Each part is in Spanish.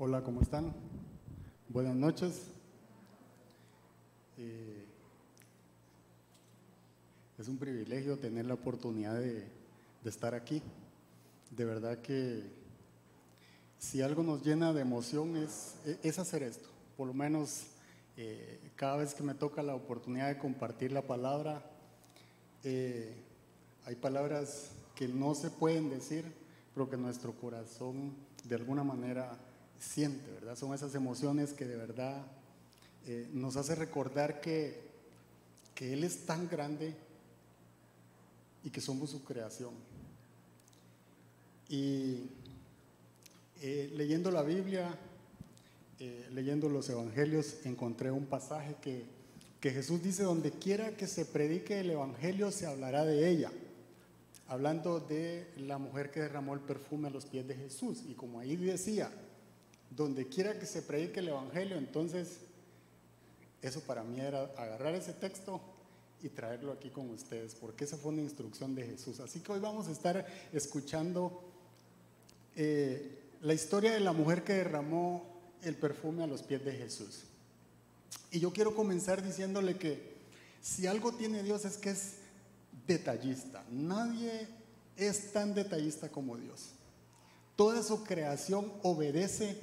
Hola, ¿cómo están? Buenas noches. Eh, es un privilegio tener la oportunidad de, estar aquí. De verdad que si algo nos llena de emoción es, hacer esto. Por lo menos eh, cada vez que me toca la oportunidad de compartir la palabra, eh, hay palabras que no se pueden decir, pero que nuestro corazón de alguna manera siente, ¿verdad? Son esas emociones que de verdad eh, nos hace recordar que, que Él es tan grande y que somos su creación. Y eh, leyendo la Biblia, eh, leyendo los evangelios, encontré un pasaje que, que Jesús dice, donde quiera que se predique el evangelio, se hablará de ella hablando de la mujer que derramó el perfume a los pies de Jesús. Y como ahí decía, donde quiera que se predique el Evangelio, entonces eso para mí era agarrar ese texto y traerlo aquí con ustedes, porque esa fue una instrucción de Jesús. Así que hoy vamos a estar escuchando eh, la historia de la mujer que derramó el perfume a los pies de Jesús. Y yo quiero comenzar diciéndole que si algo tiene Dios es que es detallista. Nadie es tan detallista como Dios. Toda su creación obedece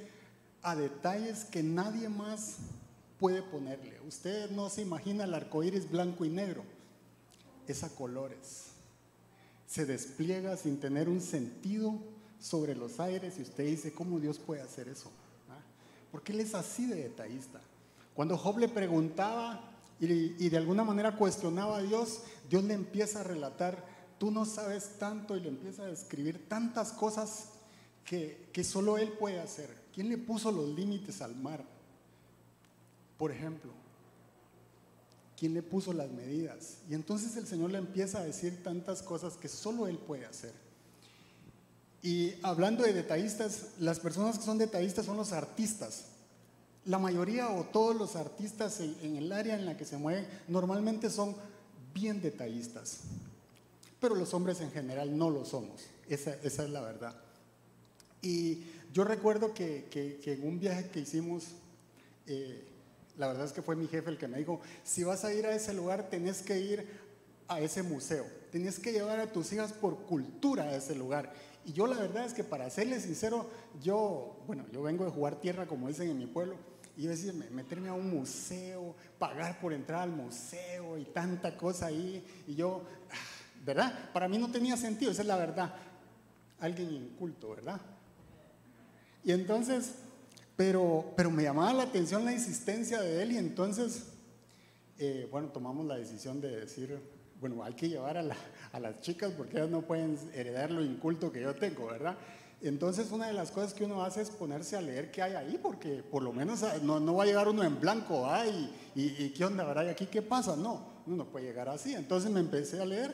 a detalles que nadie más puede ponerle. Usted no se imagina el arco iris blanco y negro, es a colores. Se despliega sin tener un sentido sobre los aires y usted dice, ¿cómo Dios puede hacer eso? ¿Ah? Porque Él es así de detallista. Cuando Job le preguntaba y, y de alguna manera cuestionaba a Dios, Dios le empieza a relatar, tú no sabes tanto y le empieza a describir tantas cosas que, que solo Él puede hacer. ¿Quién le puso los límites al mar? Por ejemplo, ¿quién le puso las medidas? Y entonces el Señor le empieza a decir tantas cosas que solo Él puede hacer. Y hablando de detallistas, las personas que son detallistas son los artistas. La mayoría o todos los artistas en, el área en la que se mueven normalmente son bien detallistas. Pero los hombres en general no lo somos. Esa, esa es la verdad. Y yo recuerdo que, en un viaje que hicimos, eh, la verdad es que fue mi jefe el que me dijo, si vas a ir a ese lugar, tenés que ir a ese museo, tenés que llevar a tus hijas por cultura a ese lugar. Y yo la verdad es que para serles sincero, yo, bueno, yo vengo de jugar tierra, como dicen en mi pueblo, y yo decía, meterme a un museo, pagar por entrar al museo y tanta cosa ahí, y yo, ah, ¿verdad? Para mí no tenía sentido, esa es la verdad. Alguien inculto, ¿verdad? Y entonces, pero, pero me llamaba la atención la insistencia de él y entonces, eh, bueno, tomamos la decisión de decir, bueno, hay que llevar a, las chicas porque ellas no pueden heredar lo inculto que yo tengo, ¿verdad? Entonces una de las cosas que uno hace es ponerse a leer qué hay ahí, porque por lo menos ah, no, no va a llegar uno en blanco, ay, y, y, qué onda, ¿verdad? ¿Y aquí qué pasa? No, uno no puede llegar así. Entonces me empecé a leer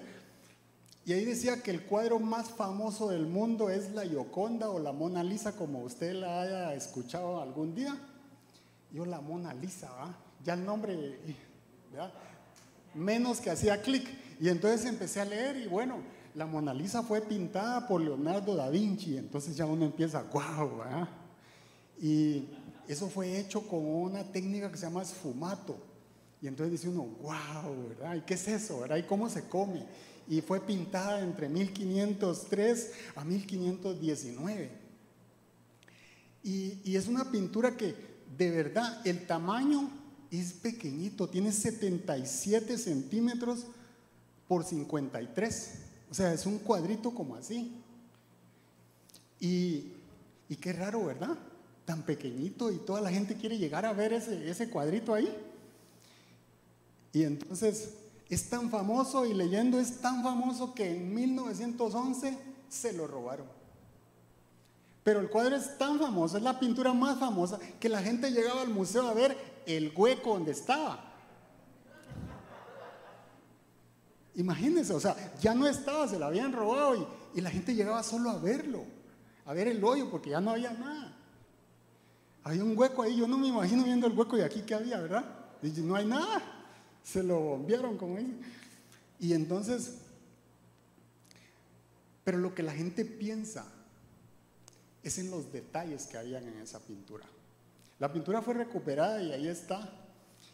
y ahí decía que el cuadro más famoso del mundo es la Gioconda o la Mona Lisa, como usted la haya escuchado algún día. Yo la Mona Lisa, ya el nombre, ¿verdad? menos que hacía clic. Y entonces empecé a leer y bueno, la Mona Lisa fue pintada por Leonardo da Vinci. Entonces ya uno empieza, wow. Y eso fue hecho con una técnica que se llama esfumato. Y entonces dice uno, wow, ¿verdad? ¿Y qué es eso, verdad? ¿Y cómo se come? Y fue pintada entre 1503 a 1519. Y, es una pintura que de verdad el tamaño es pequeñito, tiene 77 centímetros por 53. O sea, es un cuadrito como así. Y, qué raro, ¿verdad? Tan pequeñito y toda la gente quiere llegar a ver ese cuadrito ahí. Y entonces es tan famoso y leyendo es tan famoso que en 1911 se lo robaron. Pero el cuadro es tan famoso, es la pintura más famosa, que la gente llegaba al museo a ver el hueco donde estaba. Imagínense, o sea, ya no estaba, se lo habían robado y, y la gente llegaba solo a verlo, a ver el hoyo, porque ya no había nada. Había un hueco ahí, yo no me imagino viendo el hueco y aquí que había, ¿verdad? Y no hay nada se lo bombearon, como dicen. Y entonces, pero lo que la gente piensa es en los detalles que habían en esa pintura. La pintura fue recuperada y ahí está.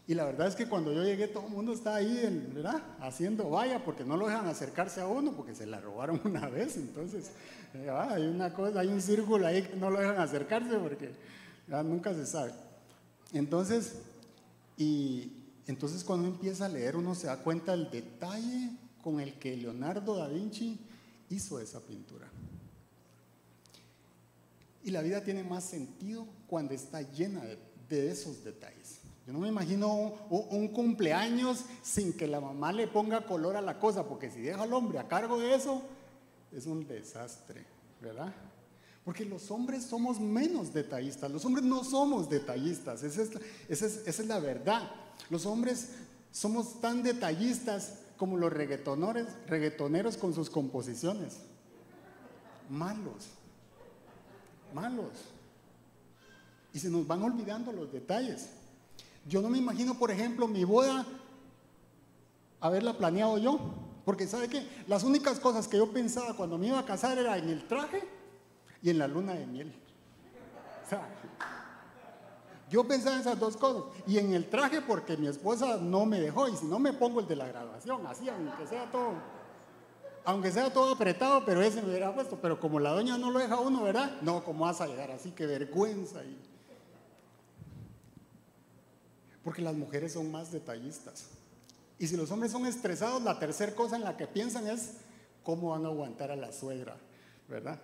Y la verdad es que cuando yo llegué todo el mundo está ahí, ¿verdad? Haciendo vaya, porque no lo dejan acercarse a uno, porque se la robaron una vez. Entonces, eh, ah, hay una cosa, hay un círculo ahí que no lo dejan acercarse porque nunca se sabe. Entonces, y entonces cuando empieza a leer uno se da cuenta del detalle con el que Leonardo da Vinci hizo esa pintura. Y la vida tiene más sentido cuando está llena de, esos detalles. Yo no me imagino un, cumpleaños sin que la mamá le ponga color a la cosa, porque si deja al hombre a cargo de eso, es un desastre, ¿verdad? Porque los hombres somos menos detallistas, los hombres no somos detallistas, esa es, esa es la verdad. Los hombres somos tan detallistas como los reggaetoneros, con sus composiciones. Malos, malos. Y se nos van olvidando los detalles. Yo no me imagino, por ejemplo, mi boda haberla planeado yo. Porque sabe qué, las únicas cosas que yo pensaba cuando me iba a casar era en el traje y en la luna de miel. O sea, yo pensaba en esas dos cosas. Y en el traje porque mi esposa no me dejó. Y si no me pongo el de la graduación, así, aunque sea todo. Aunque sea todo apretado, pero ese me hubiera puesto. Pero como la doña no lo deja uno, ¿verdad? No, ¿cómo vas a llegar? Así que vergüenza. Y... Porque las mujeres son más detallistas. Y si los hombres son estresados, la tercera cosa en la que piensan es cómo van a aguantar a la suegra, ¿verdad?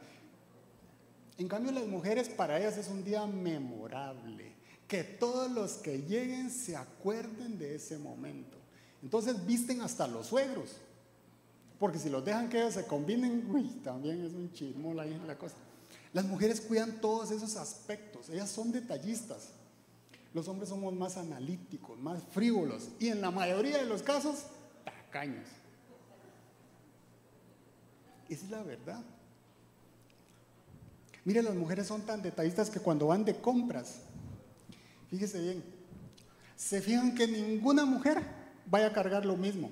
En cambio, las mujeres para ellas es un día memorable que todos los que lleguen se acuerden de ese momento. Entonces visten hasta los suegros, porque si los dejan que ellos se combinen, uy, también es un chismo la, la cosa. Las mujeres cuidan todos esos aspectos, ellas son detallistas. Los hombres somos más analíticos, más frívolos y en la mayoría de los casos, tacaños. Esa es la verdad. Mire, las mujeres son tan detallistas que cuando van de compras, Fíjese bien, se fijan que ninguna mujer vaya a cargar lo mismo.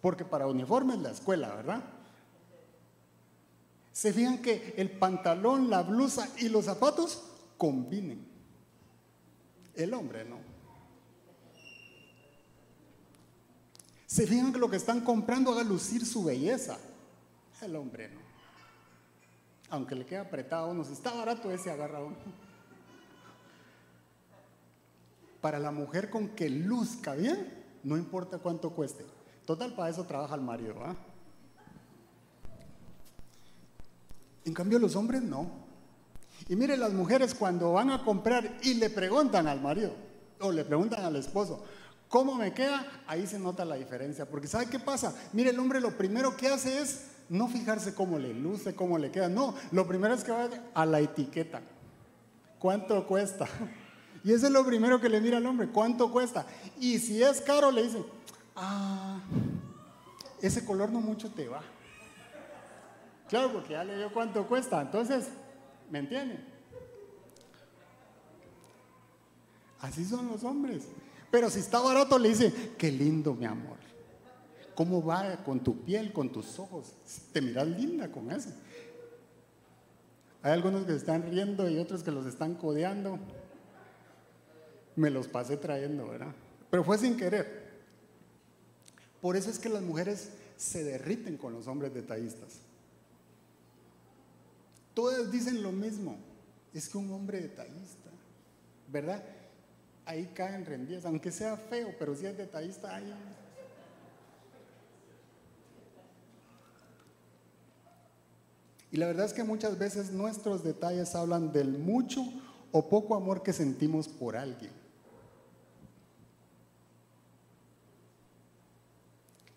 Porque para uniforme es la escuela, ¿verdad? Se fijan que el pantalón, la blusa y los zapatos combinen. El hombre no. Se fijan que lo que están comprando haga lucir su belleza. El hombre no. Aunque le quede apretado uno, si está barato ese agarra uno para la mujer con que luzca bien, no importa cuánto cueste. Total, para eso trabaja el marido. ¿ah? En cambio, los hombres no. Y mire, las mujeres cuando van a comprar y le preguntan al marido o le preguntan al esposo, ¿cómo me queda? Ahí se nota la diferencia. Porque ¿sabe qué pasa? Mire, el hombre lo primero que hace es no fijarse cómo le luce, cómo le queda. No, lo primero es que va a la etiqueta. ¿Cuánto cuesta? Y eso es lo primero que le mira al hombre, ¿cuánto cuesta? Y si es caro, le dice, ah, ese color no mucho te va. Claro, porque ya le dio cuánto cuesta. Entonces, ¿me entienden? Así son los hombres. Pero si está barato, le dice, qué lindo, mi amor. ¿Cómo va con tu piel, con tus ojos? Te miras linda con eso. Hay algunos que se están riendo y otros que los están codeando me los pasé trayendo, ¿verdad? Pero fue sin querer. Por eso es que las mujeres se derriten con los hombres detallistas. Todas dicen lo mismo. Es que un hombre detallista, ¿verdad? Ahí caen rendidas, aunque sea feo, pero si es detallista, ahí. Y la verdad es que muchas veces nuestros detalles hablan del mucho o poco amor que sentimos por alguien.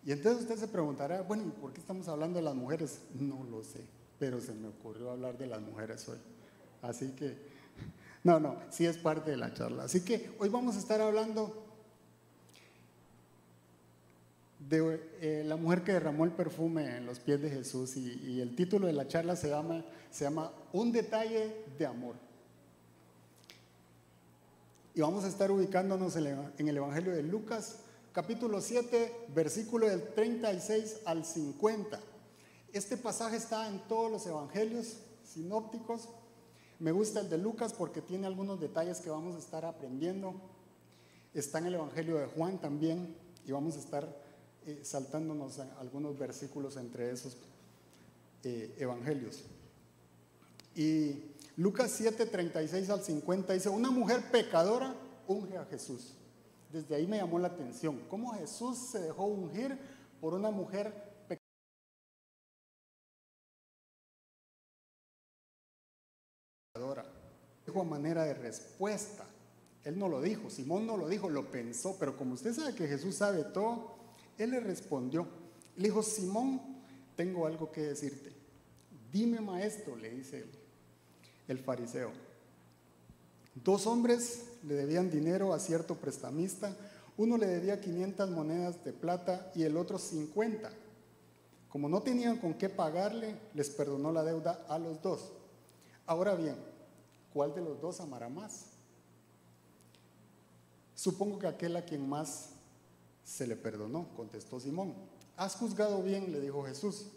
Y entonces usted se preguntará, bueno, ¿y por qué estamos hablando de las mujeres? No lo sé, pero se me ocurrió hablar de las mujeres hoy. Así que, no, no, sí es parte de la charla. Así que hoy vamos a estar hablando de eh, la mujer que derramó el perfume en los pies de Jesús y, el título de la charla se llama, se llama Un detalle de amor. Y vamos a estar ubicándonos en el Evangelio de Lucas, capítulo 7, versículo del 36 al 50. Este pasaje está en todos los evangelios sinópticos. Me gusta el de Lucas porque tiene algunos detalles que vamos a estar aprendiendo. Está en el Evangelio de Juan también y vamos a estar eh, saltándonos algunos versículos entre esos eh, evangelios. Y Lucas 7, 36 al 50 dice, una mujer pecadora unge a Jesús. Desde ahí me llamó la atención, cómo Jesús se dejó ungir por una mujer pecadora. Dijo a manera de respuesta. Él no lo dijo, Simón no lo dijo, lo pensó, pero como usted sabe que Jesús sabe todo, él le respondió. Le dijo, Simón, tengo algo que decirte. Dime maestro, le dice él el fariseo. Dos hombres le debían dinero a cierto prestamista. Uno le debía 500 monedas de plata y el otro 50. Como no tenían con qué pagarle, les perdonó la deuda a los dos. Ahora bien, ¿cuál de los dos amará más? Supongo que aquel a quien más se le perdonó, contestó Simón. Has juzgado bien, le dijo Jesús.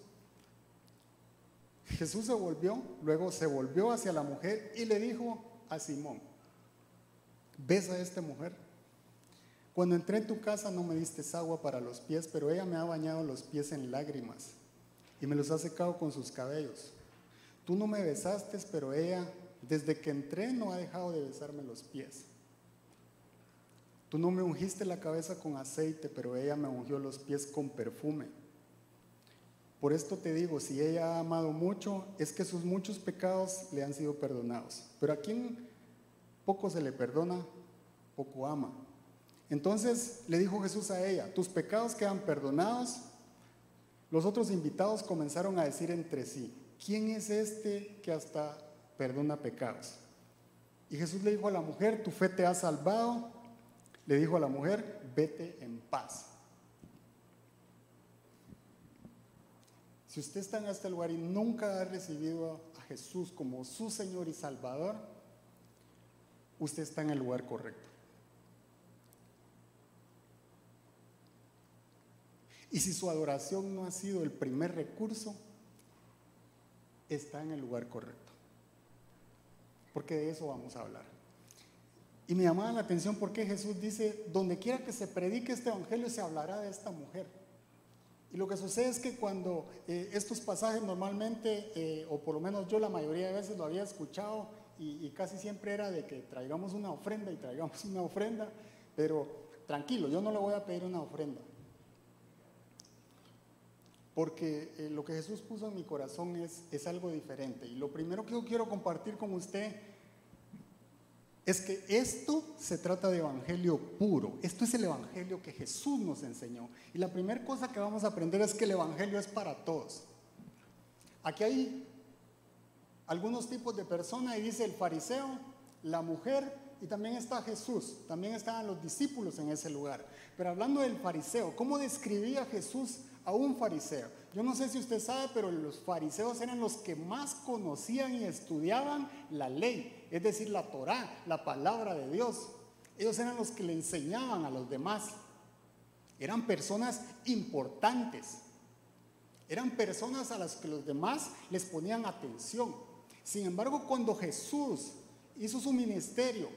Jesús se volvió, luego se volvió hacia la mujer y le dijo a Simón, ¿ves a esta mujer? Cuando entré en tu casa no me diste agua para los pies, pero ella me ha bañado los pies en lágrimas y me los ha secado con sus cabellos. Tú no me besaste, pero ella, desde que entré, no ha dejado de besarme los pies. Tú no me ungiste la cabeza con aceite, pero ella me ungió los pies con perfume. Por esto te digo, si ella ha amado mucho, es que sus muchos pecados le han sido perdonados. Pero a quien poco se le perdona, poco ama. Entonces le dijo Jesús a ella, tus pecados quedan perdonados. Los otros invitados comenzaron a decir entre sí, ¿quién es este que hasta perdona pecados? Y Jesús le dijo a la mujer, tu fe te ha salvado. Le dijo a la mujer, vete en paz. Si usted está en este lugar y nunca ha recibido a Jesús como su Señor y Salvador, usted está en el lugar correcto. Y si su adoración no ha sido el primer recurso, está en el lugar correcto. Porque de eso vamos a hablar. Y me llamaba la atención porque Jesús dice, donde quiera que se predique este evangelio se hablará de esta mujer. Y lo que sucede es que cuando eh, estos pasajes normalmente, eh, o por lo menos yo la mayoría de veces lo había escuchado, y, casi siempre era de que traigamos una ofrenda y traigamos una ofrenda, pero tranquilo, yo no le voy a pedir una ofrenda. Porque eh, lo que Jesús puso en mi corazón es, es algo diferente. Y lo primero que yo quiero compartir con usted es que esto se trata de evangelio puro. Esto es el evangelio que Jesús nos enseñó. Y la primera cosa que vamos a aprender es que el evangelio es para todos. Aquí hay algunos tipos de personas y dice el fariseo, la mujer y también está Jesús. También estaban los discípulos en ese lugar. Pero hablando del fariseo, ¿cómo describía Jesús a un fariseo? Yo no sé si usted sabe, pero los fariseos eran los que más conocían y estudiaban la ley, es decir, la Torá, la palabra de Dios. Ellos eran los que le enseñaban a los demás. Eran personas importantes. Eran personas a las que los demás les ponían atención. Sin embargo, cuando Jesús hizo su ministerio,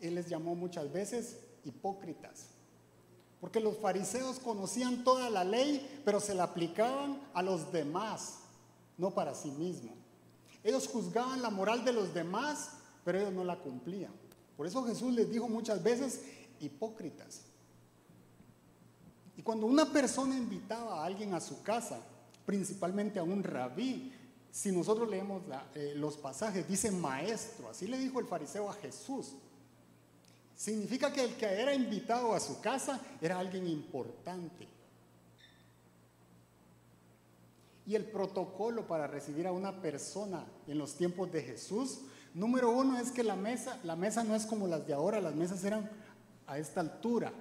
Él les llamó muchas veces hipócritas. Porque los fariseos conocían toda la ley, pero se la aplicaban a los demás, no para sí mismos. Ellos juzgaban la moral de los demás, pero ellos no la cumplían. Por eso Jesús les dijo muchas veces, hipócritas. Y cuando una persona invitaba a alguien a su casa, principalmente a un rabí, si nosotros leemos eh, los pasajes, dice maestro, así le dijo el fariseo a Jesús. Significa que el que era invitado a su casa era alguien importante. Y el protocolo para recibir a una persona en los tiempos de Jesús, número uno es que la mesa, la mesa no es como las de ahora, las mesas eran a esta altura.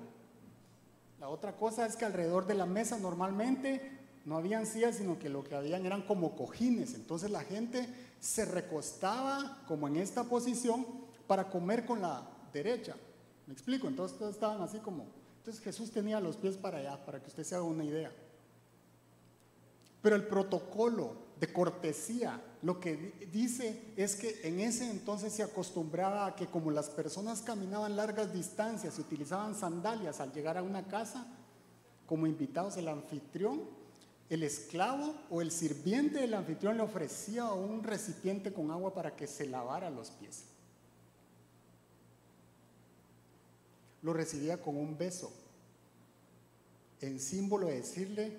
La otra cosa es que alrededor de la mesa normalmente no habían sillas, sino que lo que habían eran como cojines. Entonces la gente se recostaba como en esta posición para comer con la derecha. ¿Me explico? Entonces todos estaban así como... Entonces Jesús tenía los pies para allá, para que usted se haga una idea. Pero el protocolo de cortesía lo que dice es que en ese entonces se acostumbraba a que como las personas caminaban largas distancias y utilizaban sandalias al llegar a una casa, como invitados el anfitrión, el esclavo o el sirviente del anfitrión le ofrecía un recipiente con agua para que se lavara los pies. Lo recibía con un beso, en símbolo de decirle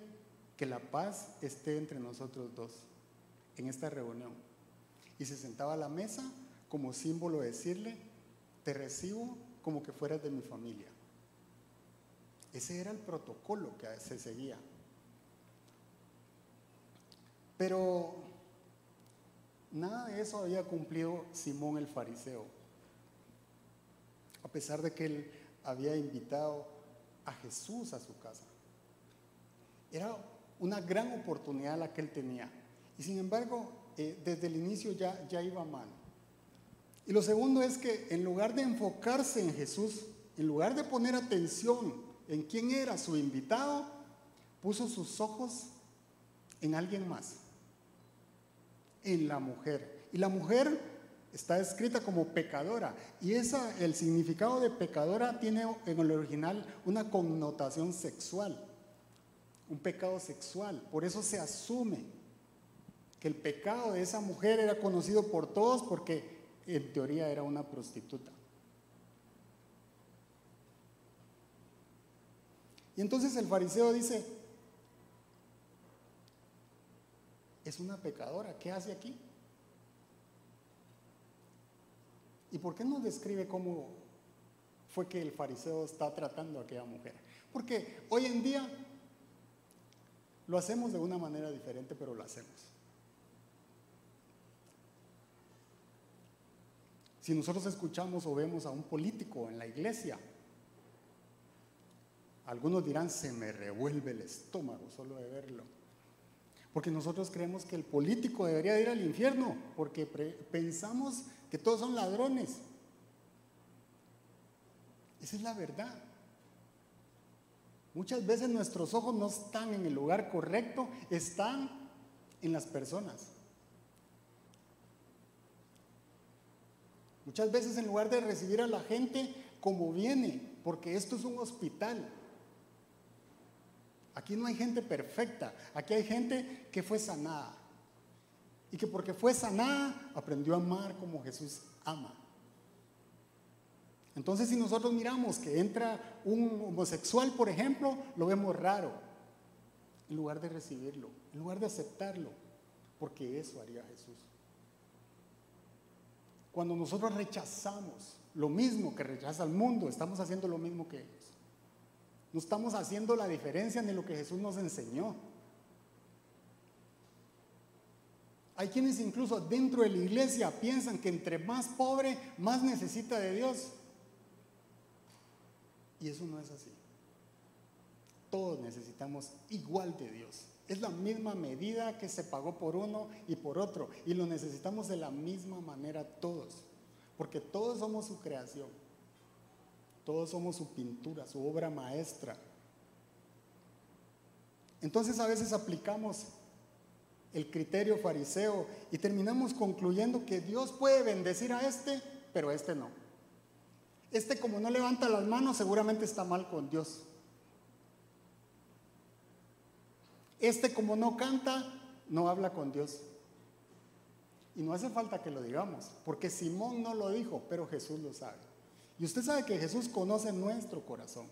que la paz esté entre nosotros dos en esta reunión. Y se sentaba a la mesa como símbolo de decirle, te recibo como que fueras de mi familia. Ese era el protocolo que se seguía. Pero nada de eso había cumplido Simón el fariseo, a pesar de que él había invitado a Jesús a su casa. Era una gran oportunidad la que él tenía. Y sin embargo, eh, desde el inicio ya, ya iba mal. Y lo segundo es que en lugar de enfocarse en Jesús, en lugar de poner atención en quién era su invitado, puso sus ojos en alguien más, en la mujer. Y la mujer está escrita como pecadora. Y esa, el significado de pecadora tiene en el original una connotación sexual, un pecado sexual. Por eso se asume que el pecado de esa mujer era conocido por todos porque en teoría era una prostituta. Y entonces el fariseo dice, es una pecadora, ¿qué hace aquí? ¿Y por qué no describe cómo fue que el fariseo está tratando a aquella mujer? Porque hoy en día lo hacemos de una manera diferente, pero lo hacemos. Si nosotros escuchamos o vemos a un político en la iglesia, algunos dirán, se me revuelve el estómago solo de verlo. Porque nosotros creemos que el político debería ir al infierno, porque pensamos que todos son ladrones. Esa es la verdad. Muchas veces nuestros ojos no están en el lugar correcto, están en las personas. Muchas veces en lugar de recibir a la gente como viene, porque esto es un hospital. Aquí no hay gente perfecta, aquí hay gente que fue sanada. Y que porque fue sanada aprendió a amar como Jesús ama. Entonces si nosotros miramos que entra un homosexual, por ejemplo, lo vemos raro, en lugar de recibirlo, en lugar de aceptarlo, porque eso haría Jesús. Cuando nosotros rechazamos lo mismo que rechaza el mundo, estamos haciendo lo mismo que ellos. No estamos haciendo la diferencia ni lo que Jesús nos enseñó. Hay quienes incluso dentro de la iglesia piensan que entre más pobre, más necesita de Dios. Y eso no es así. Todos necesitamos igual de Dios. Es la misma medida que se pagó por uno y por otro. Y lo necesitamos de la misma manera todos. Porque todos somos su creación. Todos somos su pintura, su obra maestra. Entonces a veces aplicamos el criterio fariseo y terminamos concluyendo que Dios puede bendecir a este, pero a este no. Este como no levanta las manos seguramente está mal con Dios. Este como no canta, no habla con Dios. Y no hace falta que lo digamos, porque Simón no lo dijo, pero Jesús lo sabe. Y usted sabe que Jesús conoce nuestro corazón.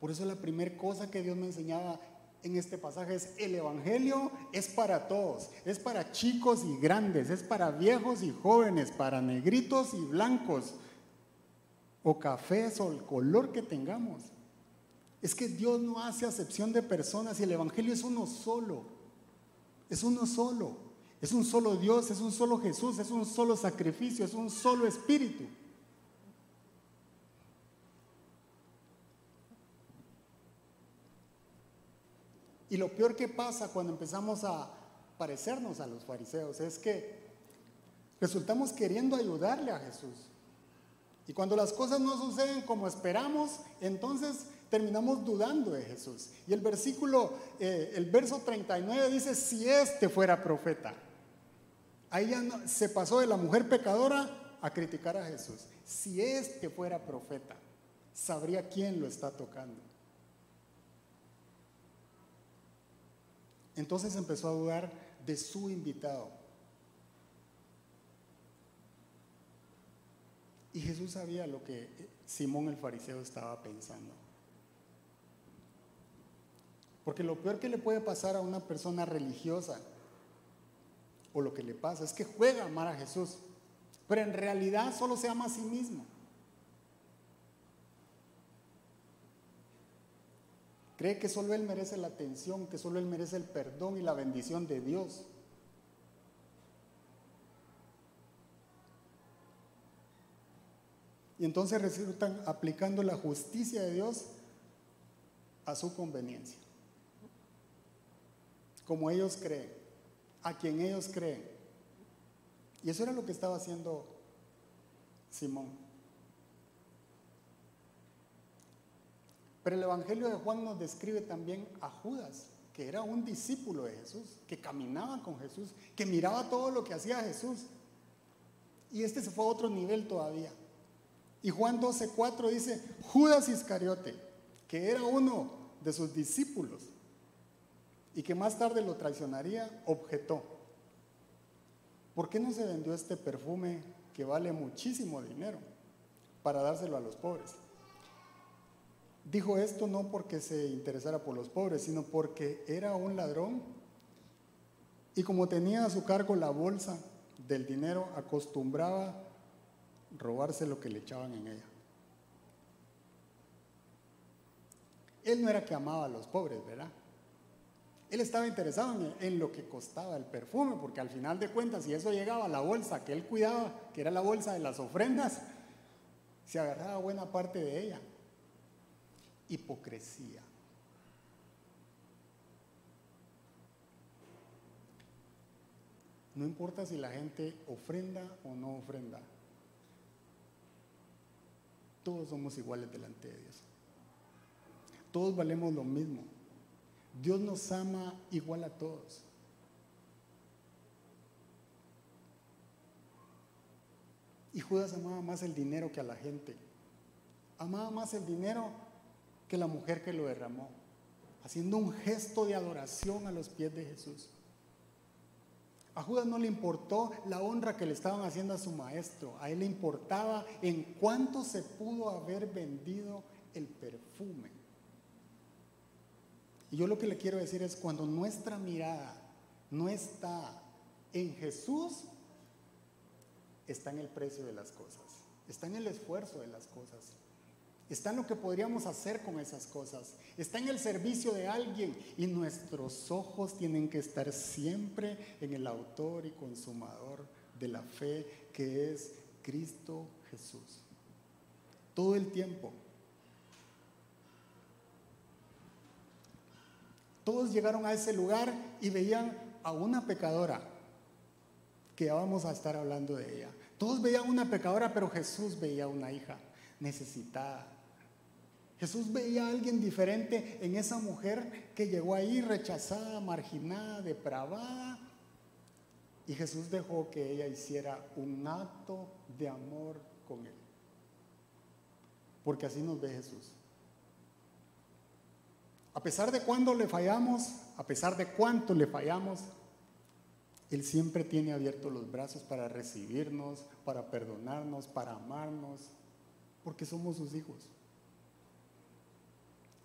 Por eso la primera cosa que Dios me enseñaba en este pasaje es el Evangelio es para todos, es para chicos y grandes, es para viejos y jóvenes, para negritos y blancos, o cafés o el color que tengamos. Es que Dios no hace acepción de personas y el Evangelio es uno solo. Es uno solo. Es un solo Dios, es un solo Jesús, es un solo sacrificio, es un solo espíritu. Y lo peor que pasa cuando empezamos a parecernos a los fariseos es que resultamos queriendo ayudarle a Jesús. Y cuando las cosas no suceden como esperamos, entonces terminamos dudando de Jesús. Y el versículo, eh, el verso 39 dice, si este fuera profeta. Ahí ya se pasó de la mujer pecadora a criticar a Jesús. Si este fuera profeta, sabría quién lo está tocando. Entonces empezó a dudar de su invitado. Y Jesús sabía lo que Simón el fariseo estaba pensando. Porque lo peor que le puede pasar a una persona religiosa, o lo que le pasa, es que juega a amar a Jesús, pero en realidad solo se ama a sí mismo. Cree que solo Él merece la atención, que solo Él merece el perdón y la bendición de Dios. Y entonces resultan aplicando la justicia de Dios a su conveniencia. Como ellos creen, a quien ellos creen. Y eso era lo que estaba haciendo Simón. Pero el Evangelio de Juan nos describe también a Judas, que era un discípulo de Jesús, que caminaba con Jesús, que miraba todo lo que hacía Jesús. Y este se fue a otro nivel todavía. Y Juan 12:4 dice, Judas Iscariote, que era uno de sus discípulos y que más tarde lo traicionaría, objetó, ¿por qué no se vendió este perfume que vale muchísimo dinero para dárselo a los pobres? Dijo esto no porque se interesara por los pobres, sino porque era un ladrón y como tenía a su cargo la bolsa del dinero, acostumbraba robarse lo que le echaban en ella. Él no era que amaba a los pobres, ¿verdad? Él estaba interesado en, lo que costaba el perfume, porque al final de cuentas, si eso llegaba a la bolsa que él cuidaba, que era la bolsa de las ofrendas, se agarraba buena parte de ella. Hipocresía. No importa si la gente ofrenda o no ofrenda, todos somos iguales delante de Dios. Todos valemos lo mismo. Dios nos ama igual a todos. Y Judas amaba más el dinero que a la gente. Amaba más el dinero la mujer que lo derramó, haciendo un gesto de adoración a los pies de Jesús. A Judas no le importó la honra que le estaban haciendo a su maestro, a él le importaba en cuánto se pudo haber vendido el perfume. Y yo lo que le quiero decir es cuando nuestra mirada no está en Jesús, está en el precio de las cosas, está en el esfuerzo de las cosas. Está en lo que podríamos hacer con esas cosas. Está en el servicio de alguien. Y nuestros ojos tienen que estar siempre en el autor y consumador de la fe que es Cristo Jesús. Todo el tiempo. Todos llegaron a ese lugar y veían a una pecadora, que ya vamos a estar hablando de ella. Todos veían una pecadora, pero Jesús veía una hija necesitada, Jesús veía a alguien diferente en esa mujer que llegó ahí rechazada, marginada, depravada. Y Jesús dejó que ella hiciera un acto de amor con él. Porque así nos ve Jesús. A pesar de cuándo le fallamos, a pesar de cuánto le fallamos, Él siempre tiene abiertos los brazos para recibirnos, para perdonarnos, para amarnos, porque somos sus hijos.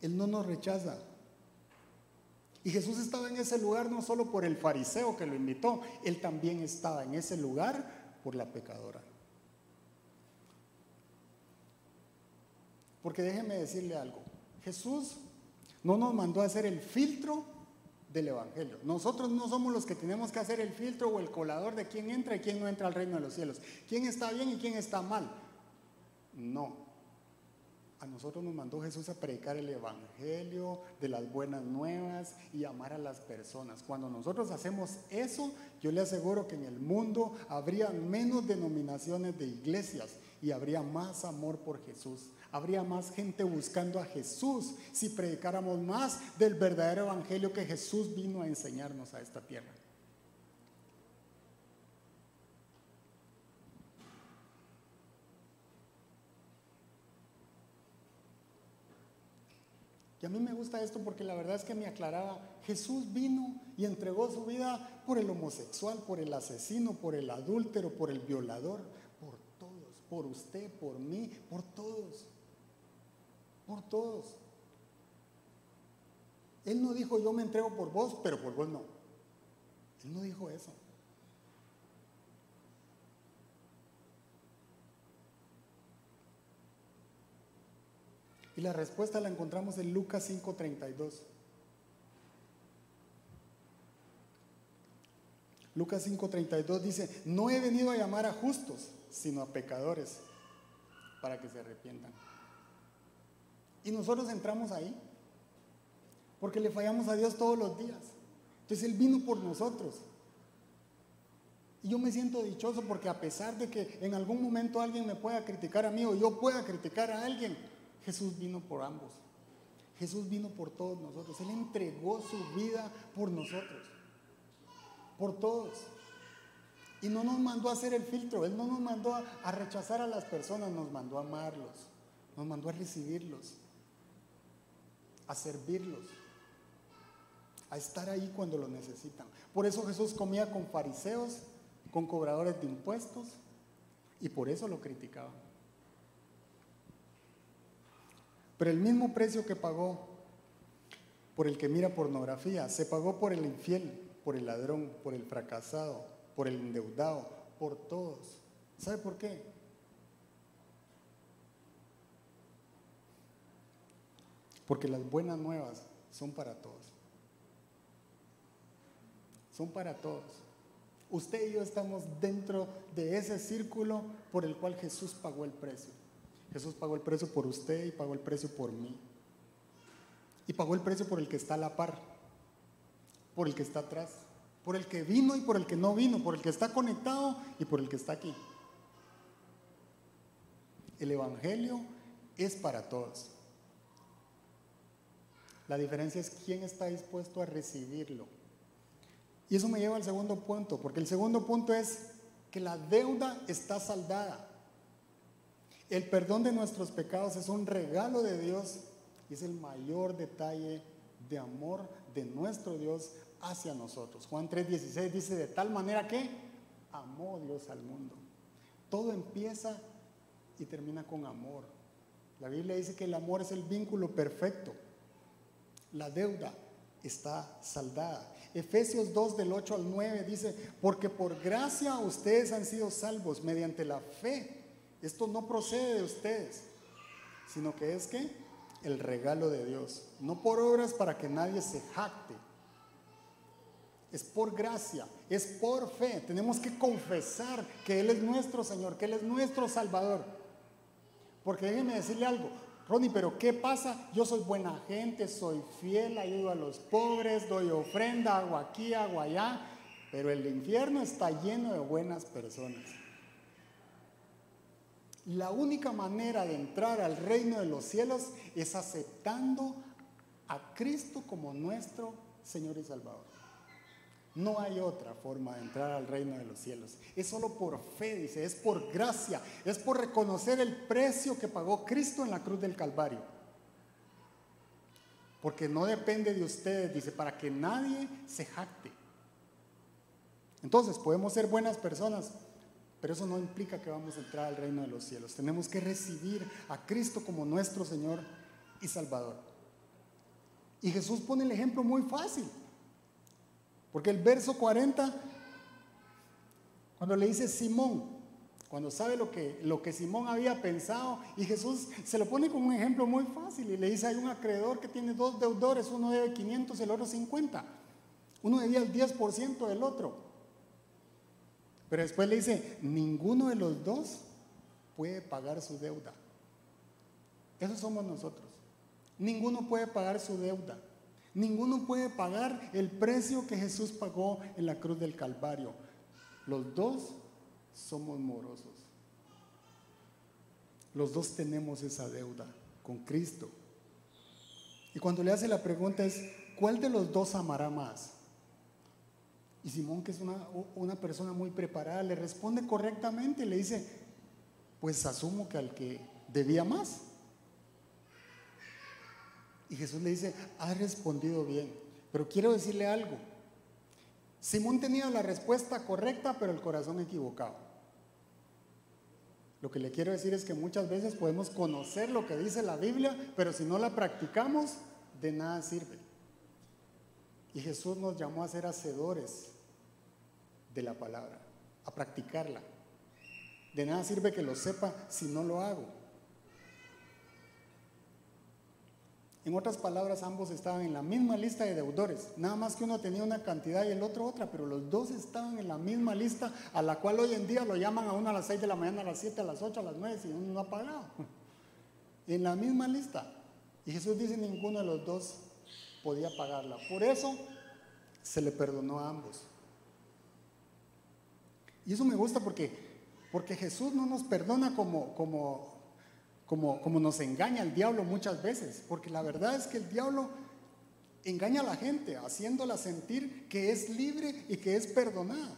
Él no nos rechaza. Y Jesús estaba en ese lugar no solo por el fariseo que lo invitó, Él también estaba en ese lugar por la pecadora. Porque déjeme decirle algo, Jesús no nos mandó a hacer el filtro del Evangelio. Nosotros no somos los que tenemos que hacer el filtro o el colador de quién entra y quién no entra al reino de los cielos. ¿Quién está bien y quién está mal? No, a nosotros nos mandó Jesús a predicar el Evangelio de las buenas nuevas y amar a las personas. Cuando nosotros hacemos eso, yo le aseguro que en el mundo habría menos denominaciones de iglesias y habría más amor por Jesús. Habría más gente buscando a Jesús si predicáramos más del verdadero Evangelio que Jesús vino a enseñarnos a esta tierra. Y a mí me gusta esto porque la verdad es que me aclaraba, Jesús vino y entregó su vida por el homosexual, por el asesino, por el adúltero, por el violador, por todos, por usted, por mí, por todos, por todos. Él no dijo yo me entrego por vos, pero por vos no. Él no dijo eso. Y la respuesta la encontramos en Lucas 5:32. Lucas 5:32 dice, no he venido a llamar a justos, sino a pecadores, para que se arrepientan. Y nosotros entramos ahí, porque le fallamos a Dios todos los días. Entonces Él vino por nosotros. Y yo me siento dichoso porque a pesar de que en algún momento alguien me pueda criticar a mí o yo pueda criticar a alguien, Jesús vino por ambos. Jesús vino por todos nosotros. Él entregó su vida por nosotros. Por todos. Y no nos mandó a hacer el filtro. Él no nos mandó a, rechazar a las personas. Nos mandó a amarlos. Nos mandó a recibirlos. A servirlos. A estar ahí cuando lo necesitan. Por eso Jesús comía con fariseos, con cobradores de impuestos. Y por eso lo criticaban. Pero el mismo precio que pagó por el que mira pornografía, se pagó por el infiel, por el ladrón, por el fracasado, por el endeudado, por todos. ¿Sabe por qué? Porque las buenas nuevas son para todos. Son para todos. Usted y yo estamos dentro de ese círculo por el cual Jesús pagó el precio. Jesús pagó el precio por usted y pagó el precio por mí. Y pagó el precio por el que está a la par, por el que está atrás, por el que vino y por el que no vino, por el que está conectado y por el que está aquí. El Evangelio es para todos. La diferencia es quién está dispuesto a recibirlo. Y eso me lleva al segundo punto, porque el segundo punto es que la deuda está saldada. El perdón de nuestros pecados es un regalo de Dios y es el mayor detalle de amor de nuestro Dios hacia nosotros. Juan 3:16 dice, de tal manera que amó Dios al mundo. Todo empieza y termina con amor. La Biblia dice que el amor es el vínculo perfecto. La deuda está saldada. Efesios 2 del 8 al 9 dice, porque por gracia ustedes han sido salvos mediante la fe esto no procede de ustedes, sino que es que el regalo de Dios, no por obras para que nadie se jacte. Es por gracia, es por fe. Tenemos que confesar que Él es nuestro Señor, que Él es nuestro Salvador. Porque déjenme decirle algo, Ronnie, pero ¿qué pasa? Yo soy buena gente, soy fiel, ayudo a los pobres, doy ofrenda, hago aquí, hago allá, pero el infierno está lleno de buenas personas. La única manera de entrar al reino de los cielos es aceptando a Cristo como nuestro Señor y Salvador. No hay otra forma de entrar al reino de los cielos. Es solo por fe, dice, es por gracia, es por reconocer el precio que pagó Cristo en la cruz del Calvario. Porque no depende de ustedes, dice, para que nadie se jacte. Entonces, podemos ser buenas personas, pero eso no implica que vamos a entrar al reino de los cielos. Tenemos que recibir a Cristo como nuestro Señor y Salvador. Y Jesús pone el ejemplo muy fácil. Porque el verso 40, cuando le dice Simón, cuando sabe lo que, lo que Simón había pensado, y Jesús se lo pone como un ejemplo muy fácil y le dice, hay un acreedor que tiene dos deudores, uno debe 500 y el otro 50. Uno debía el 10% del otro. Pero después le dice, ninguno de los dos puede pagar su deuda. Eso somos nosotros. Ninguno puede pagar su deuda. Ninguno puede pagar el precio que Jesús pagó en la cruz del Calvario. Los dos somos morosos. Los dos tenemos esa deuda con Cristo. Y cuando le hace la pregunta es, ¿cuál de los dos amará más? Y Simón, que es una, persona muy preparada, le responde correctamente y le dice, pues asumo que al que debía más. Y Jesús le dice, has respondido bien. Pero quiero decirle algo. Simón tenía la respuesta correcta, pero el corazón equivocado. Lo que le quiero decir es que muchas veces podemos conocer lo que dice la Biblia, pero si no la practicamos, de nada sirve. Y Jesús nos llamó a ser hacedores de la palabra, a practicarla. De nada sirve que lo sepa si no lo hago. En otras palabras, ambos estaban en la misma lista de deudores, nada más que uno tenía una cantidad y el otro otra, pero los dos estaban en la misma lista, a la cual hoy en día lo llaman a uno a las 6 de la mañana, a las 7, a las 8, a las 9, si uno no ha pagado. En la misma lista. Y Jesús dice, ninguno de los dos podía pagarla. Por eso se le perdonó a ambos. Y eso me gusta porque, porque Jesús no nos perdona como, como como, nos engaña el diablo muchas veces, porque la verdad es que el diablo engaña a la gente, haciéndola sentir que es libre y que es perdonada.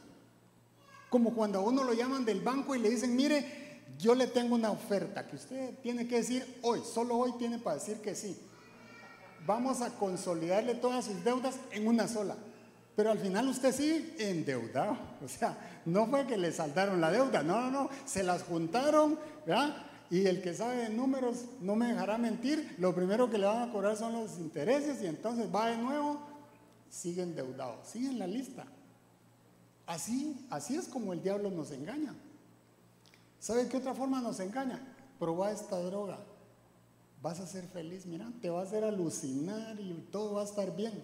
Como cuando a uno lo llaman del banco y le dicen, mire, yo le tengo una oferta que usted tiene que decir hoy, solo hoy tiene para decir que sí. Vamos a consolidarle todas sus deudas en una sola. Pero al final usted sí endeudado. O sea, no fue que le saltaron la deuda, no, no, no, se las juntaron, ¿verdad? Y el que sabe de números no me dejará mentir, lo primero que le van a cobrar son los intereses y entonces va de nuevo, sigue endeudado, sigue en la lista. Así, así es como el diablo nos engaña. ¿Sabe qué otra forma nos engaña? Proba esta droga. Vas a ser feliz, mira, te vas a hacer alucinar y todo va a estar bien.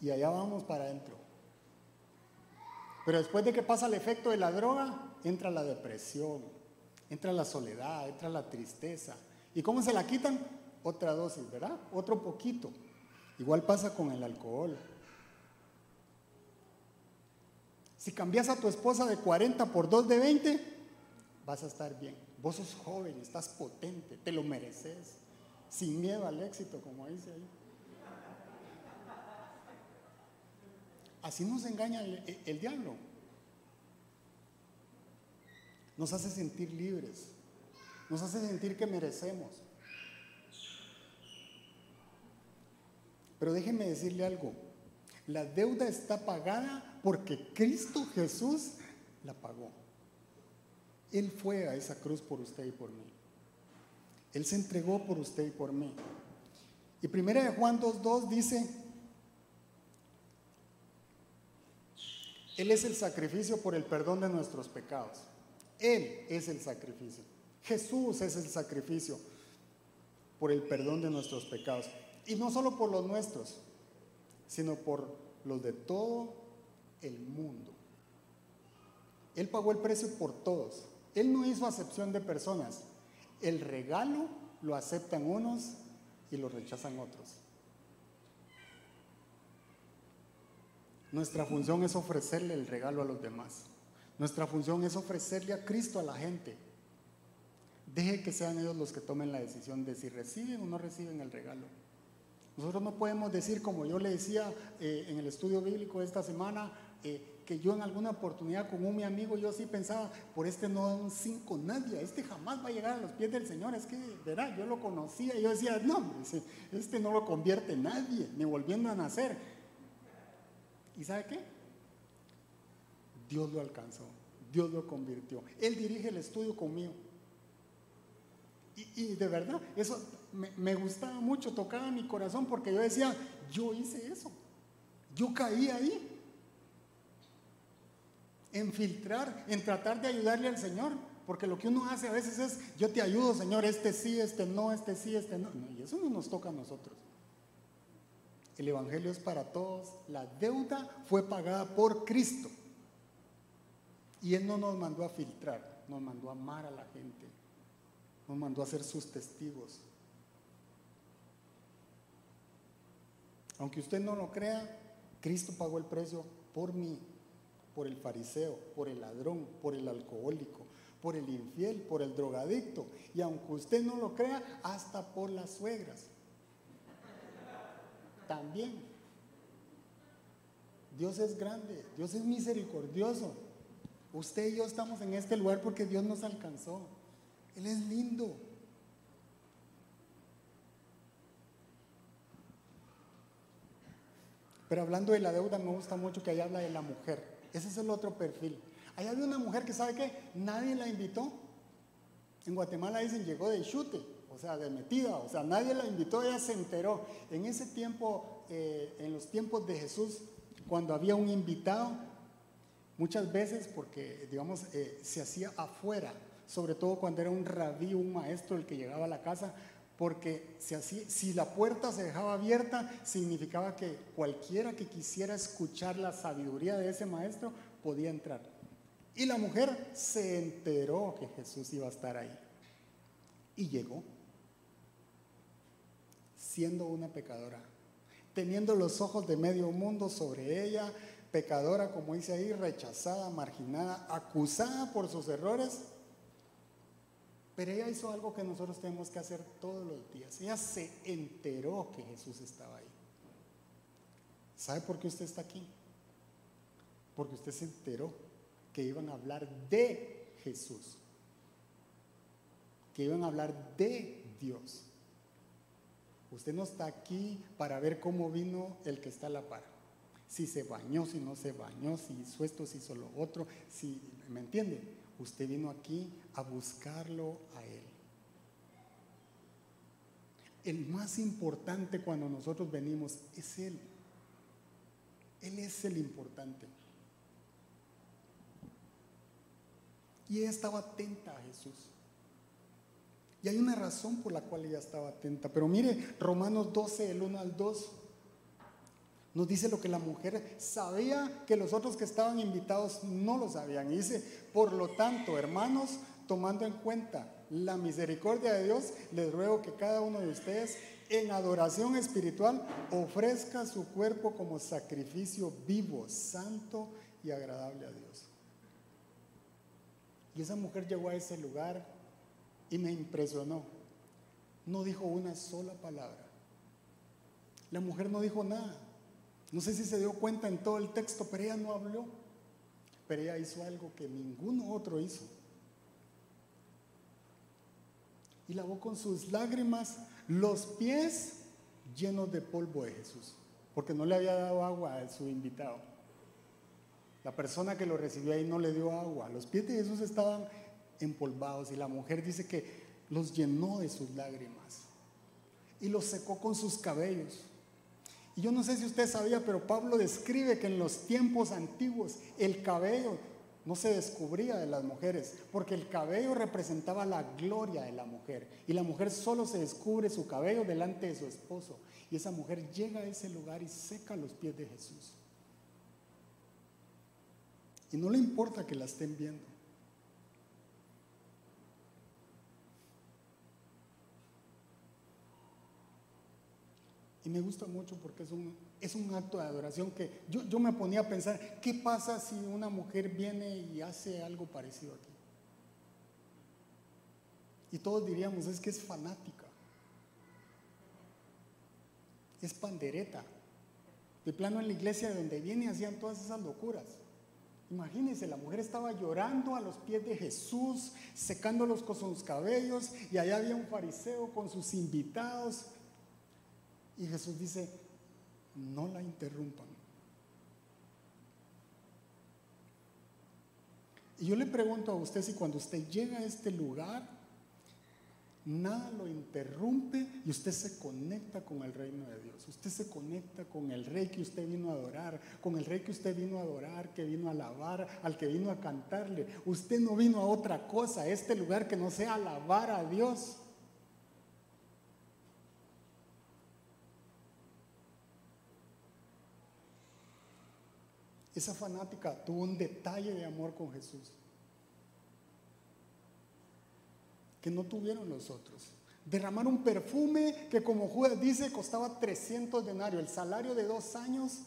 Y allá vamos para adentro. Pero después de que pasa el efecto de la droga, entra la depresión, entra la soledad, entra la tristeza. ¿Y cómo se la quitan? Otra dosis, ¿verdad? Otro poquito. Igual pasa con el alcohol. Si cambias a tu esposa de 40 por 2 de 20, vas a estar bien. Vos sos joven, estás potente, te lo mereces, sin miedo al éxito, como dice ahí. Así nos engaña el, diablo nos hace sentir libres, nos hace sentir que merecemos. Pero déjenme decirle algo, la deuda está pagada porque Cristo Jesús la pagó. Él fue a esa cruz por usted y por mí. Él se entregó por usted y por mí. Y primera de Juan 2.2 dice, Él es el sacrificio por el perdón de nuestros pecados. Él es el sacrificio. Jesús es el sacrificio por el perdón de nuestros pecados. Y no solo por los nuestros, sino por los de todo el mundo. Él pagó el precio por todos. Él no hizo acepción de personas. El regalo lo aceptan unos y lo rechazan otros. Nuestra función es ofrecerle el regalo a los demás. Nuestra función es ofrecerle a Cristo a la gente. Deje que sean ellos los que tomen la decisión de si reciben o no reciben el regalo. Nosotros no podemos decir, como yo le decía eh, en el estudio bíblico esta semana, eh, que yo en alguna oportunidad con un mi amigo, yo sí pensaba, por este no da un cinco nadie, este jamás va a llegar a los pies del Señor. Es que, verá, yo lo conocía yo decía, no, este no lo convierte nadie, ni volviendo a nacer. ¿Y sabe qué? Dios lo alcanzó, Dios lo convirtió. Él dirige el estudio conmigo. Y, de verdad, eso me, gustaba mucho, tocaba mi corazón porque yo decía, yo hice eso, yo caí ahí. En filtrar, en tratar de ayudarle al Señor. Porque lo que uno hace a veces es, yo te ayudo, Señor, este sí, este no, este sí, este no. y eso no nos toca a nosotros. El Evangelio es para todos. La deuda fue pagada por Cristo. Y Él no nos mandó a filtrar, nos mandó a amar a la gente, nos mandó a ser sus testigos. Aunque usted no lo crea, Cristo pagó el precio por mí, por el fariseo, por el ladrón, por el alcohólico, por el infiel, por el drogadicto. Y aunque usted no lo crea, hasta por las suegras. También. Dios es grande, Dios es misericordioso. Usted y yo estamos en este lugar porque Dios nos alcanzó. Él es lindo. Pero hablando de la deuda, me gusta mucho que ahí habla de la mujer. Ese es el otro perfil. Ahí había una mujer que sabe que nadie la invitó. En Guatemala dicen llegó de chute, o sea, de metida, o sea, nadie la invitó, ella se enteró. En ese tiempo, eh, en los tiempos de Jesús, cuando había un invitado, muchas veces, porque digamos, eh, se hacía afuera, sobre todo cuando era un rabí, un maestro el que llegaba a la casa, porque si la puerta se dejaba abierta, significaba que cualquiera que quisiera escuchar la sabiduría de ese maestro podía entrar. Y la mujer se enteró que Jesús iba a estar ahí. Y llegó, siendo una pecadora, teniendo los ojos de medio mundo sobre ella, pecadora, como dice ahí, rechazada, marginada, acusada por sus errores pero ella hizo algo que nosotros tenemos que hacer todos los días. Ella se enteró que Jesús estaba ahí. ¿Sabe por qué usted está aquí? Porque usted se enteró que iban a hablar de Jesús. Que iban a hablar de Dios. Usted no está aquí para ver cómo vino el que está a la par. Si se bañó, si no se bañó, si hizo esto, si hizo lo otro, si, ¿me entiende? Usted vino aquí a buscarlo a Él. El más importante cuando nosotros venimos es Él. Él es el importante. Y ella estaba atenta a Jesús. Y hay una razón por la cual ella estaba atenta. Pero mire, Romanos 12, el 1 al 2 nos dice lo que la mujer sabía que los otros que estaban invitados no lo sabían. Y dice, por lo tanto, hermanos, tomando en cuenta la misericordia de Dios, les ruego que cada uno de ustedes en adoración espiritual ofrezca su cuerpo como sacrificio vivo, santo y agradable a Dios. Y esa mujer llegó a ese lugar y me impresionó. No dijo una sola palabra. La mujer no dijo nada. No sé si se dio cuenta en todo el texto, pero ella no habló. Pero ella hizo algo que ninguno otro hizo. Y lavó con sus lágrimas los pies llenos de polvo de Jesús, porque no le había dado agua a su invitado. La persona que lo recibió ahí no le dio agua. Los pies de Jesús estaban empolvados y la mujer dice que los llenó de sus lágrimas y los secó con sus cabellos. Y yo no sé si usted sabía, pero Pablo describe que en los tiempos antiguos el cabello no se descubría de las mujeres, porque el cabello representaba la gloria de la mujer. Y la mujer solo se descubre su cabello delante de su esposo. Y esa mujer llega a ese lugar y seca los pies de Jesús. Y no le importa que la estén viendo. Y me gusta mucho porque es un, es un acto de adoración que yo, yo me ponía a pensar, ¿qué pasa si una mujer viene y hace algo parecido aquí? Y todos diríamos, es que es fanática, es pandereta. De plano en la iglesia de donde viene hacían todas esas locuras. Imagínense, la mujer estaba llorando a los pies de Jesús, secándolos con sus cabellos, y allá había un fariseo con sus invitados y Jesús dice, no la interrumpan. Y yo le pregunto a usted si cuando usted llega a este lugar, nada lo interrumpe y usted se conecta con el reino de Dios. Usted se conecta con el rey que usted vino a adorar, con el rey que usted vino a adorar, que vino a alabar, al que vino a cantarle. Usted no vino a otra cosa, a este lugar que no sea alabar a Dios. Esa fanática tuvo un detalle de amor con Jesús que no tuvieron los otros. Derramar un perfume que como Judas dice costaba 300 denarios, el salario de dos años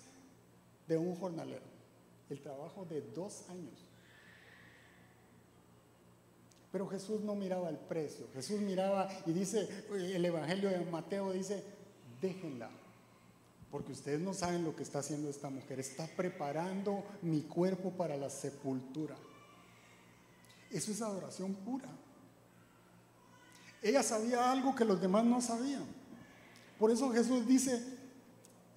de un jornalero, el trabajo de dos años. Pero Jesús no miraba el precio, Jesús miraba y dice, el Evangelio de Mateo dice, déjenla, porque ustedes no saben lo que está haciendo esta mujer. Está preparando mi cuerpo para la sepultura. Eso es adoración pura. Ella sabía algo que los demás no sabían. Por eso Jesús dice,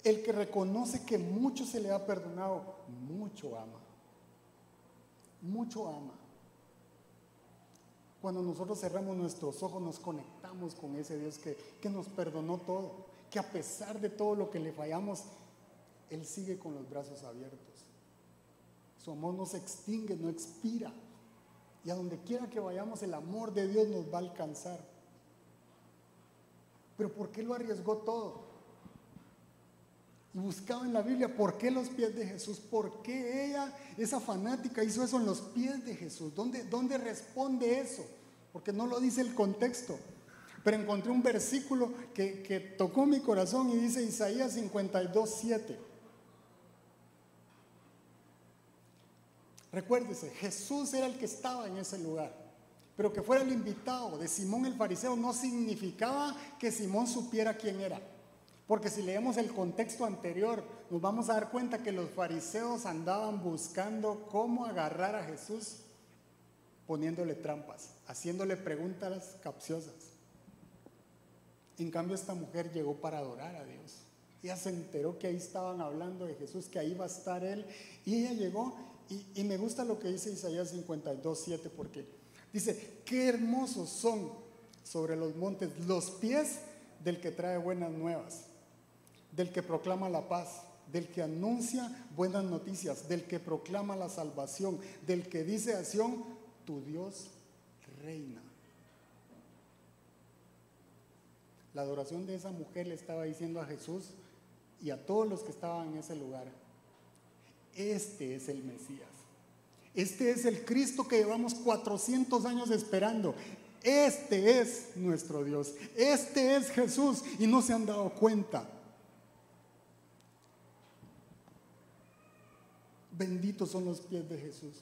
El que reconoce que mucho se le ha perdonado, mucho ama. Mucho ama. Cuando nosotros cerramos nuestros ojos, nos conectamos con ese Dios que, que nos perdonó todo, que a pesar de todo lo que le fallamos, Él sigue con los brazos abiertos. Su amor no se extingue, no expira. Y a donde quiera que vayamos, el amor de Dios nos va a alcanzar. Pero ¿por qué lo arriesgó todo? Y buscaba en la Biblia por qué los pies de Jesús, por qué ella, esa fanática, hizo eso en los pies de Jesús. ¿Dónde, dónde responde eso? Porque no lo dice el contexto. Pero encontré un versículo que, tocó mi corazón y dice Isaías 52, 7. Recuérdese, Jesús era el que estaba en ese lugar. Pero que fuera el invitado de Simón el fariseo no significaba que Simón supiera quién era. Porque si leemos el contexto anterior, nos vamos a dar cuenta que los fariseos andaban buscando cómo agarrar a Jesús poniéndole trampas, haciéndole preguntas capciosas. En cambio, esta mujer llegó para adorar a Dios. Ella se enteró que ahí estaban hablando de Jesús, que ahí va a estar Él. Y ella llegó, y, me gusta lo que dice Isaías 52, 7, porque dice, qué hermosos son sobre los montes los pies del que trae buenas nuevas, del que proclama la paz, del que anuncia buenas noticias, del que proclama la salvación, del que dice a tu Dios reina. La adoración de esa mujer le estaba diciendo a Jesús y a todos los que estaban en ese lugar, este es el Mesías. Este es el Cristo que llevamos 400 años esperando. Este es nuestro Dios. Este es Jesús y no se han dado cuenta. Benditos son los pies de Jesús.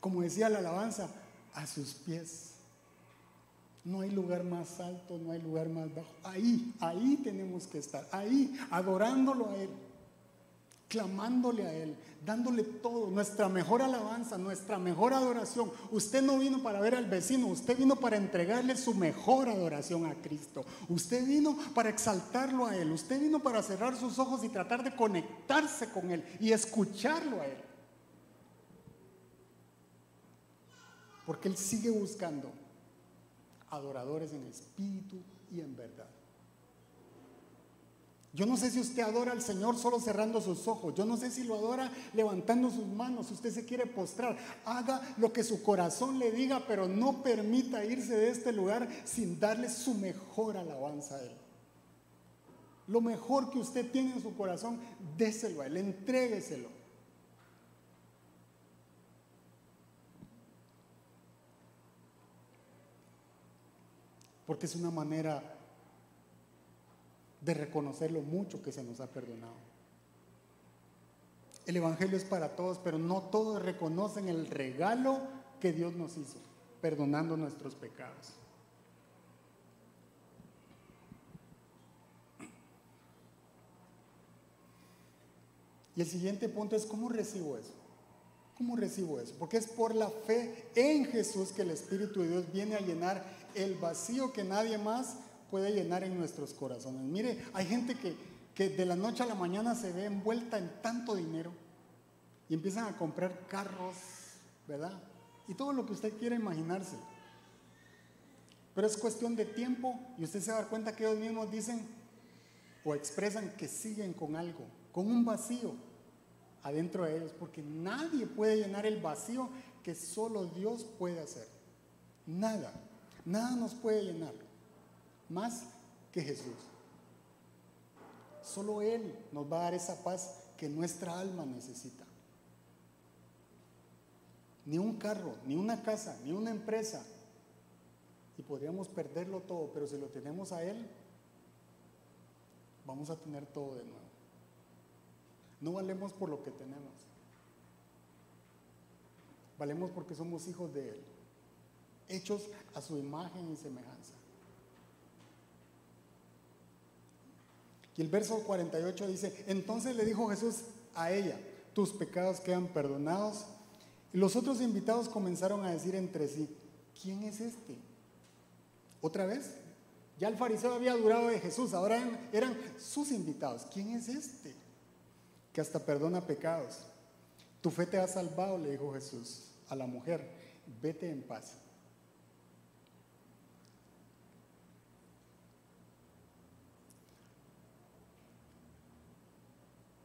Como decía la alabanza, a sus pies. No hay lugar más alto, no hay lugar más bajo. Ahí, ahí tenemos que estar. Ahí, adorándolo a Él, clamándole a Él, dándole todo, nuestra mejor alabanza, nuestra mejor adoración. Usted no vino para ver al vecino, usted vino para entregarle su mejor adoración a Cristo. Usted vino para exaltarlo a Él, usted vino para cerrar sus ojos y tratar de conectarse con Él y escucharlo a Él. Porque Él sigue buscando adoradores en espíritu y en verdad. Yo no sé si usted adora al Señor solo cerrando sus ojos. Yo no sé si lo adora levantando sus manos. Si usted se quiere postrar, haga lo que su corazón le diga, pero no permita irse de este lugar sin darle su mejor alabanza a Él. Lo mejor que usted tiene en su corazón, déselo a Él, entrégueselo. Porque es una manera de reconocer lo mucho que se nos ha perdonado. El Evangelio es para todos, pero no todos reconocen el regalo que Dios nos hizo, perdonando nuestros pecados. Y el siguiente punto es, ¿cómo recibo eso? ¿Cómo recibo eso? Porque es por la fe en Jesús que el Espíritu de Dios viene a llenar el vacío que nadie más puede llenar en nuestros corazones. Mire, hay gente que, que de la noche a la mañana se ve envuelta en tanto dinero y empiezan a comprar carros, ¿verdad? Y todo lo que usted quiera imaginarse. Pero es cuestión de tiempo y usted se va a dar cuenta que ellos mismos dicen o expresan que siguen con algo, con un vacío adentro de ellos, porque nadie puede llenar el vacío que solo Dios puede hacer. Nada, nada nos puede llenar más que Jesús. Solo Él nos va a dar esa paz que nuestra alma necesita. Ni un carro, ni una casa, ni una empresa. Y podríamos perderlo todo, pero si lo tenemos a Él, vamos a tener todo de nuevo. No valemos por lo que tenemos. Valemos porque somos hijos de Él, hechos a su imagen y semejanza. Y el verso 48 dice, entonces le dijo Jesús a ella, tus pecados quedan perdonados. Y los otros invitados comenzaron a decir entre sí, ¿quién es este? ¿Otra vez? Ya el fariseo había durado de Jesús, ahora eran, eran sus invitados. ¿Quién es este? Que hasta perdona pecados. Tu fe te ha salvado, le dijo Jesús a la mujer. Vete en paz.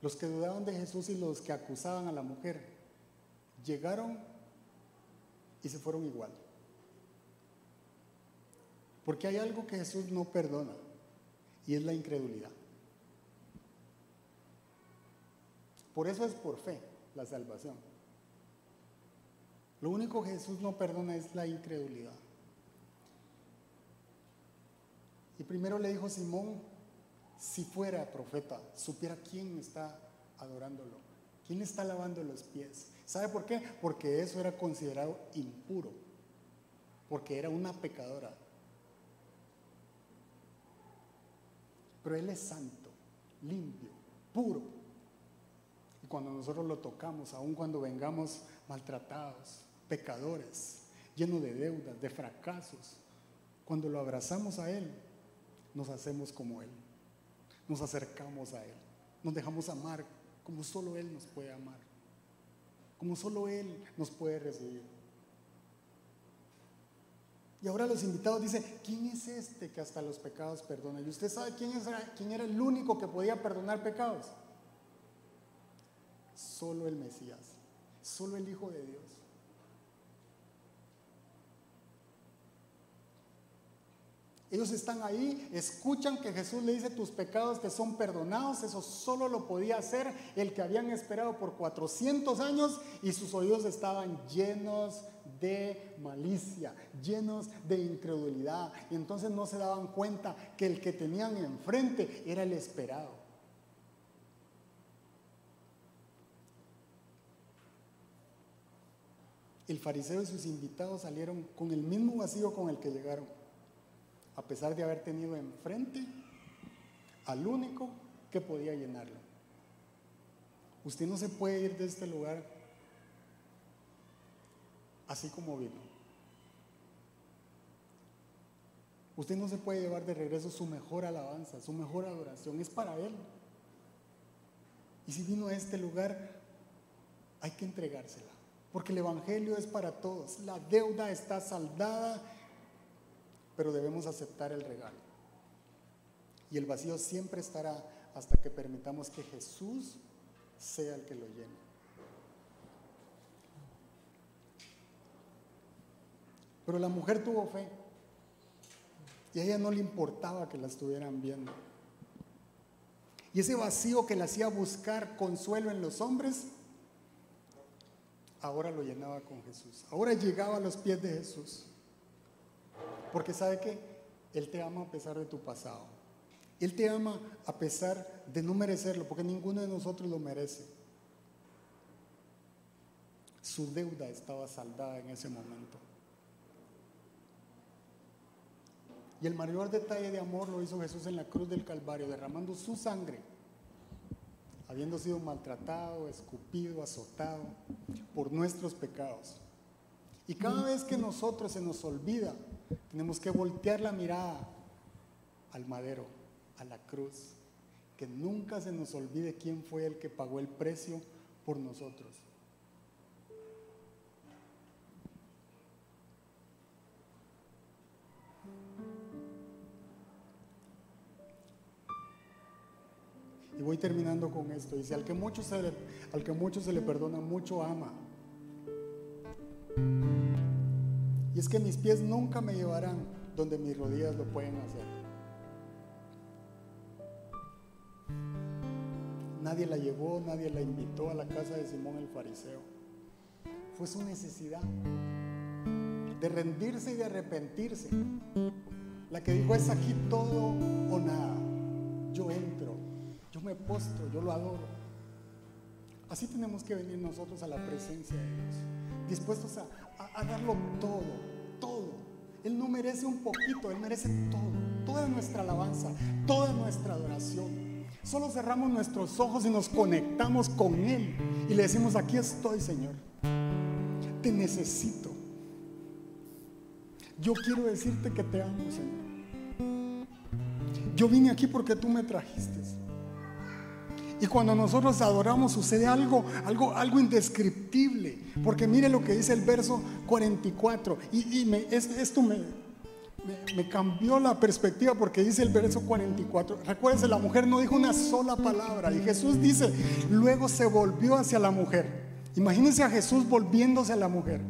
Los que dudaban de Jesús y los que acusaban a la mujer llegaron y se fueron igual. Porque hay algo que Jesús no perdona y es la incredulidad. Por eso es por fe la salvación. Lo único que Jesús no perdona es la incredulidad. Y primero le dijo Simón, si fuera profeta, supiera quién está adorándolo, quién está lavando los pies. ¿Sabe por qué? Porque eso era considerado impuro, porque era una pecadora. Pero Él es santo, limpio, puro. Y cuando nosotros lo tocamos, aun cuando vengamos maltratados, pecadores, llenos de deudas, de fracasos, cuando lo abrazamos a Él, nos hacemos como Él nos acercamos a Él, nos dejamos amar como solo Él nos puede amar, como solo Él nos puede recibir. Y ahora los invitados dicen, ¿quién es este que hasta los pecados perdona? ¿Y usted sabe quién, es, quién era el único que podía perdonar pecados? Solo el Mesías, solo el Hijo de Dios. Ellos están ahí, escuchan que Jesús le dice tus pecados te son perdonados. Eso solo lo podía hacer el que habían esperado por 400 años y sus oídos estaban llenos de malicia, llenos de incredulidad. Y entonces no se daban cuenta que el que tenían enfrente era el esperado. El fariseo y sus invitados salieron con el mismo vacío con el que llegaron a pesar de haber tenido enfrente al único que podía llenarlo. Usted no se puede ir de este lugar así como vino. Usted no se puede llevar de regreso su mejor alabanza, su mejor adoración. Es para Él. Y si vino a este lugar, hay que entregársela. Porque el Evangelio es para todos. La deuda está saldada pero debemos aceptar el regalo. Y el vacío siempre estará hasta que permitamos que Jesús sea el que lo llene. Pero la mujer tuvo fe y a ella no le importaba que la estuvieran viendo. Y ese vacío que le hacía buscar consuelo en los hombres, ahora lo llenaba con Jesús. Ahora llegaba a los pies de Jesús. Porque sabe que Él te ama a pesar de tu pasado. Él te ama a pesar de no merecerlo, porque ninguno de nosotros lo merece. Su deuda estaba saldada en ese momento. Y el mayor detalle de amor lo hizo Jesús en la cruz del Calvario, derramando su sangre, habiendo sido maltratado, escupido, azotado por nuestros pecados. Y cada vez que nosotros se nos olvida tenemos que voltear la mirada al madero, a la cruz. Que nunca se nos olvide quién fue el que pagó el precio por nosotros. Y voy terminando con esto. Dice, al que mucho se le, al que mucho se le perdona, mucho ama. Es que mis pies nunca me llevarán donde mis rodillas lo pueden hacer. Nadie la llevó, nadie la invitó a la casa de Simón el fariseo. Fue su necesidad de rendirse y de arrepentirse. La que dijo es aquí todo o nada. Yo entro, yo me postro, yo lo adoro. Así tenemos que venir nosotros a la presencia de Dios, dispuestos a, a, darlo todo, todo. Él no merece un poquito, Él merece todo, toda nuestra alabanza, toda nuestra adoración. Solo cerramos nuestros ojos y nos conectamos con Él y le decimos, aquí estoy, Señor. Te necesito. Yo quiero decirte que te amo, Señor. yo vine aquí porque tú me trajiste. Y cuando nosotros adoramos sucede algo, algo, algo indescriptible. Porque mire lo que dice el verso 44. Y, me, esto me, me, cambió la perspectiva porque dice el verso 44. Recuérdense, la mujer no dijo una sola palabra. Y Jesús dice, luego se volvió hacia la mujer. Imagínense a Jesús volviéndose a la mujer.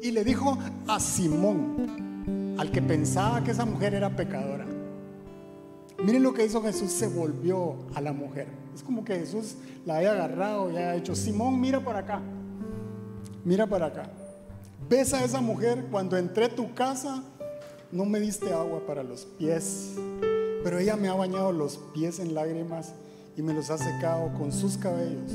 Y le dijo a Simón, al que pensaba que esa mujer era pecadora. Miren lo que hizo Jesús, se volvió a la mujer. Es como que Jesús la haya agarrado y haya dicho, Simón, mira para acá, mira para acá. ¿Ves a esa mujer? Cuando entré a tu casa, no me diste agua para los pies, pero ella me ha bañado los pies en lágrimas y me los ha secado con sus cabellos.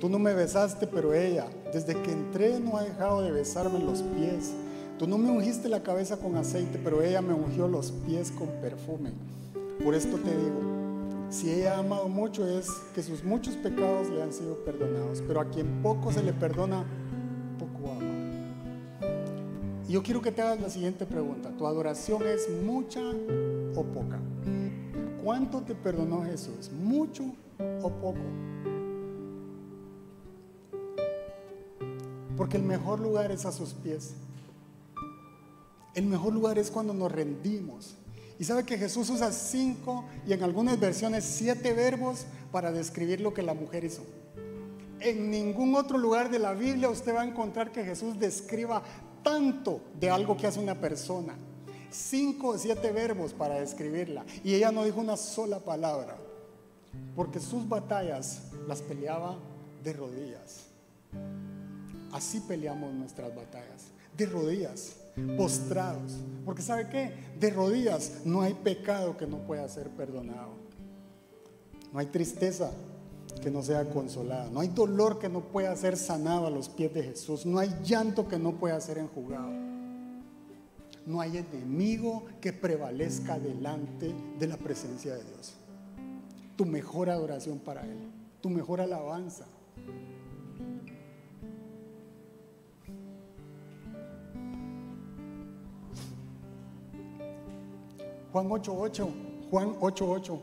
Tú no me besaste, pero ella, desde que entré, no ha dejado de besarme los pies. Tú no me ungiste la cabeza con aceite, pero ella me ungió los pies con perfume. Por esto te digo, si ella ha amado mucho es que sus muchos pecados le han sido perdonados, pero a quien poco se le perdona, poco ama. Y yo quiero que te hagas la siguiente pregunta, ¿tu adoración es mucha o poca? ¿Cuánto te perdonó Jesús? ¿Mucho o poco? Porque el mejor lugar es a sus pies. El mejor lugar es cuando nos rendimos y sabe que Jesús usa cinco y en algunas versiones siete verbos para describir lo que la mujer hizo. En ningún otro lugar de la Biblia usted va a encontrar que Jesús describa tanto de algo que hace una persona. Cinco o siete verbos para describirla. Y ella no dijo una sola palabra. Porque sus batallas las peleaba de rodillas. Así peleamos nuestras batallas. De rodillas postrados. Porque ¿sabe qué? De rodillas no hay pecado que no pueda ser perdonado. No hay tristeza que no sea consolada. No hay dolor que no pueda ser sanado a los pies de Jesús. No hay llanto que no pueda ser enjugado. No hay enemigo que prevalezca delante de la presencia de Dios. Tu mejor adoración para Él. Tu mejor alabanza Juan 8.8, Juan 8.8,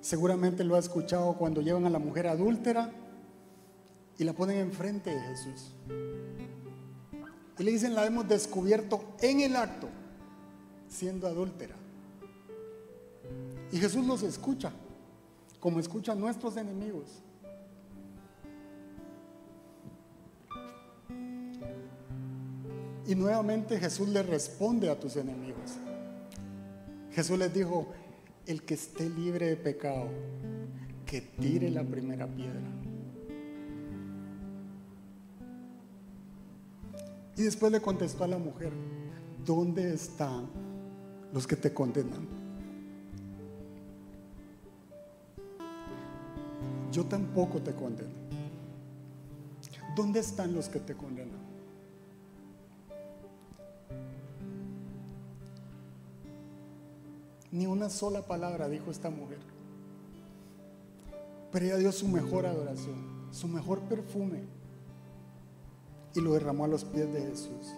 seguramente lo ha escuchado cuando llevan a la mujer adúltera y la ponen enfrente de Jesús. Y le dicen, la hemos descubierto en el acto, siendo adúltera. Y Jesús los escucha, como escucha a nuestros enemigos. Y nuevamente Jesús le responde a tus enemigos. Jesús les dijo, el que esté libre de pecado, que tire la primera piedra. Y después le contestó a la mujer, ¿dónde están los que te condenan? Yo tampoco te condeno. ¿Dónde están los que te condenan? Ni una sola palabra dijo esta mujer. Pero ella dio su mejor adoración, su mejor perfume y lo derramó a los pies de Jesús.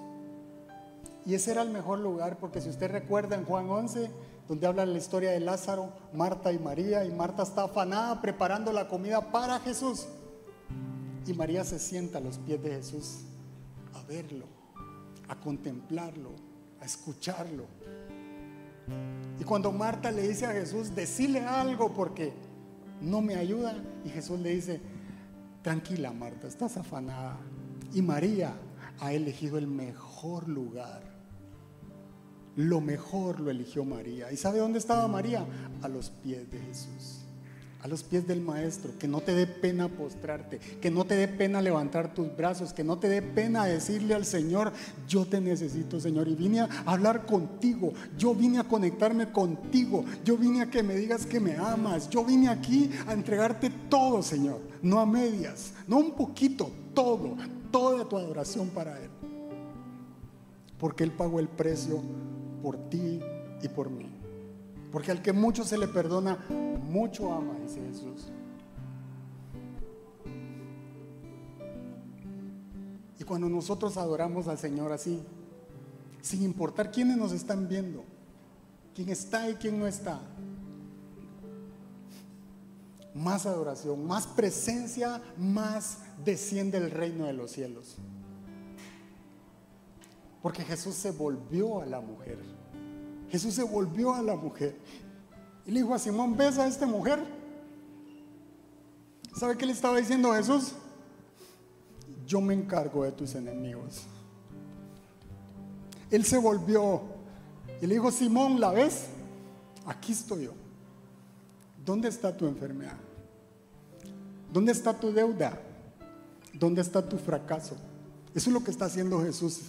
Y ese era el mejor lugar porque si usted recuerda en Juan 11, donde habla la historia de Lázaro, Marta y María, y Marta está afanada preparando la comida para Jesús. Y María se sienta a los pies de Jesús a verlo, a contemplarlo, a escucharlo. Y cuando Marta le dice a Jesús, decile algo porque no me ayuda, y Jesús le dice, tranquila Marta, estás afanada. Y María ha elegido el mejor lugar. Lo mejor lo eligió María. ¿Y sabe dónde estaba María? A los pies de Jesús a los pies del Maestro, que no te dé pena postrarte, que no te dé pena levantar tus brazos, que no te dé pena decirle al Señor, yo te necesito Señor, y vine a hablar contigo, yo vine a conectarme contigo, yo vine a que me digas que me amas, yo vine aquí a entregarte todo Señor, no a medias, no un poquito, todo, toda tu adoración para Él, porque Él pagó el precio por ti y por mí. Porque al que mucho se le perdona, mucho ama, dice Jesús. Y cuando nosotros adoramos al Señor así, sin importar quiénes nos están viendo, quién está y quién no está. Más adoración, más presencia, más desciende el reino de los cielos. Porque Jesús se volvió a la mujer. Jesús se volvió a la mujer. Y le dijo a Simón, ¿ves a esta mujer? ¿Sabe qué le estaba diciendo Jesús? Yo me encargo de tus enemigos. Él se volvió y le dijo, Simón, ¿la ves? Aquí estoy yo. ¿Dónde está tu enfermedad? ¿Dónde está tu deuda? ¿Dónde está tu fracaso? Eso es lo que está haciendo Jesús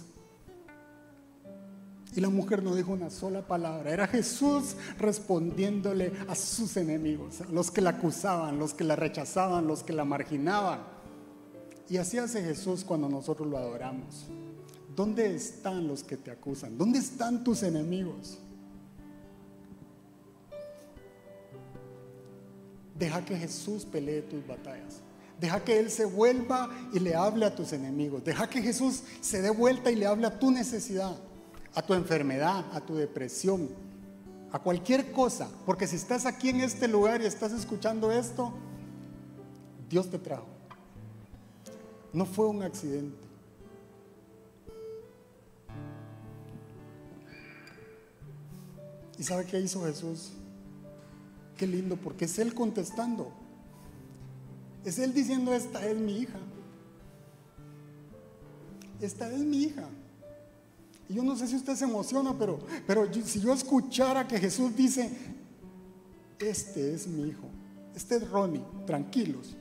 y la mujer no dijo una sola palabra. Era Jesús respondiéndole a sus enemigos, a los que la acusaban, los que la rechazaban, los que la marginaban. Y así hace Jesús cuando nosotros lo adoramos. ¿Dónde están los que te acusan? ¿Dónde están tus enemigos? Deja que Jesús pelee tus batallas. Deja que Él se vuelva y le hable a tus enemigos. Deja que Jesús se dé vuelta y le hable a tu necesidad a tu enfermedad, a tu depresión, a cualquier cosa. Porque si estás aquí en este lugar y estás escuchando esto, Dios te trajo. No fue un accidente. ¿Y sabe qué hizo Jesús? Qué lindo, porque es Él contestando. Es Él diciendo, esta es mi hija. Esta es mi hija. Yo no sé si usted se emociona, pero, pero si yo escuchara que Jesús dice, este es mi hijo, este es Ronnie, tranquilos.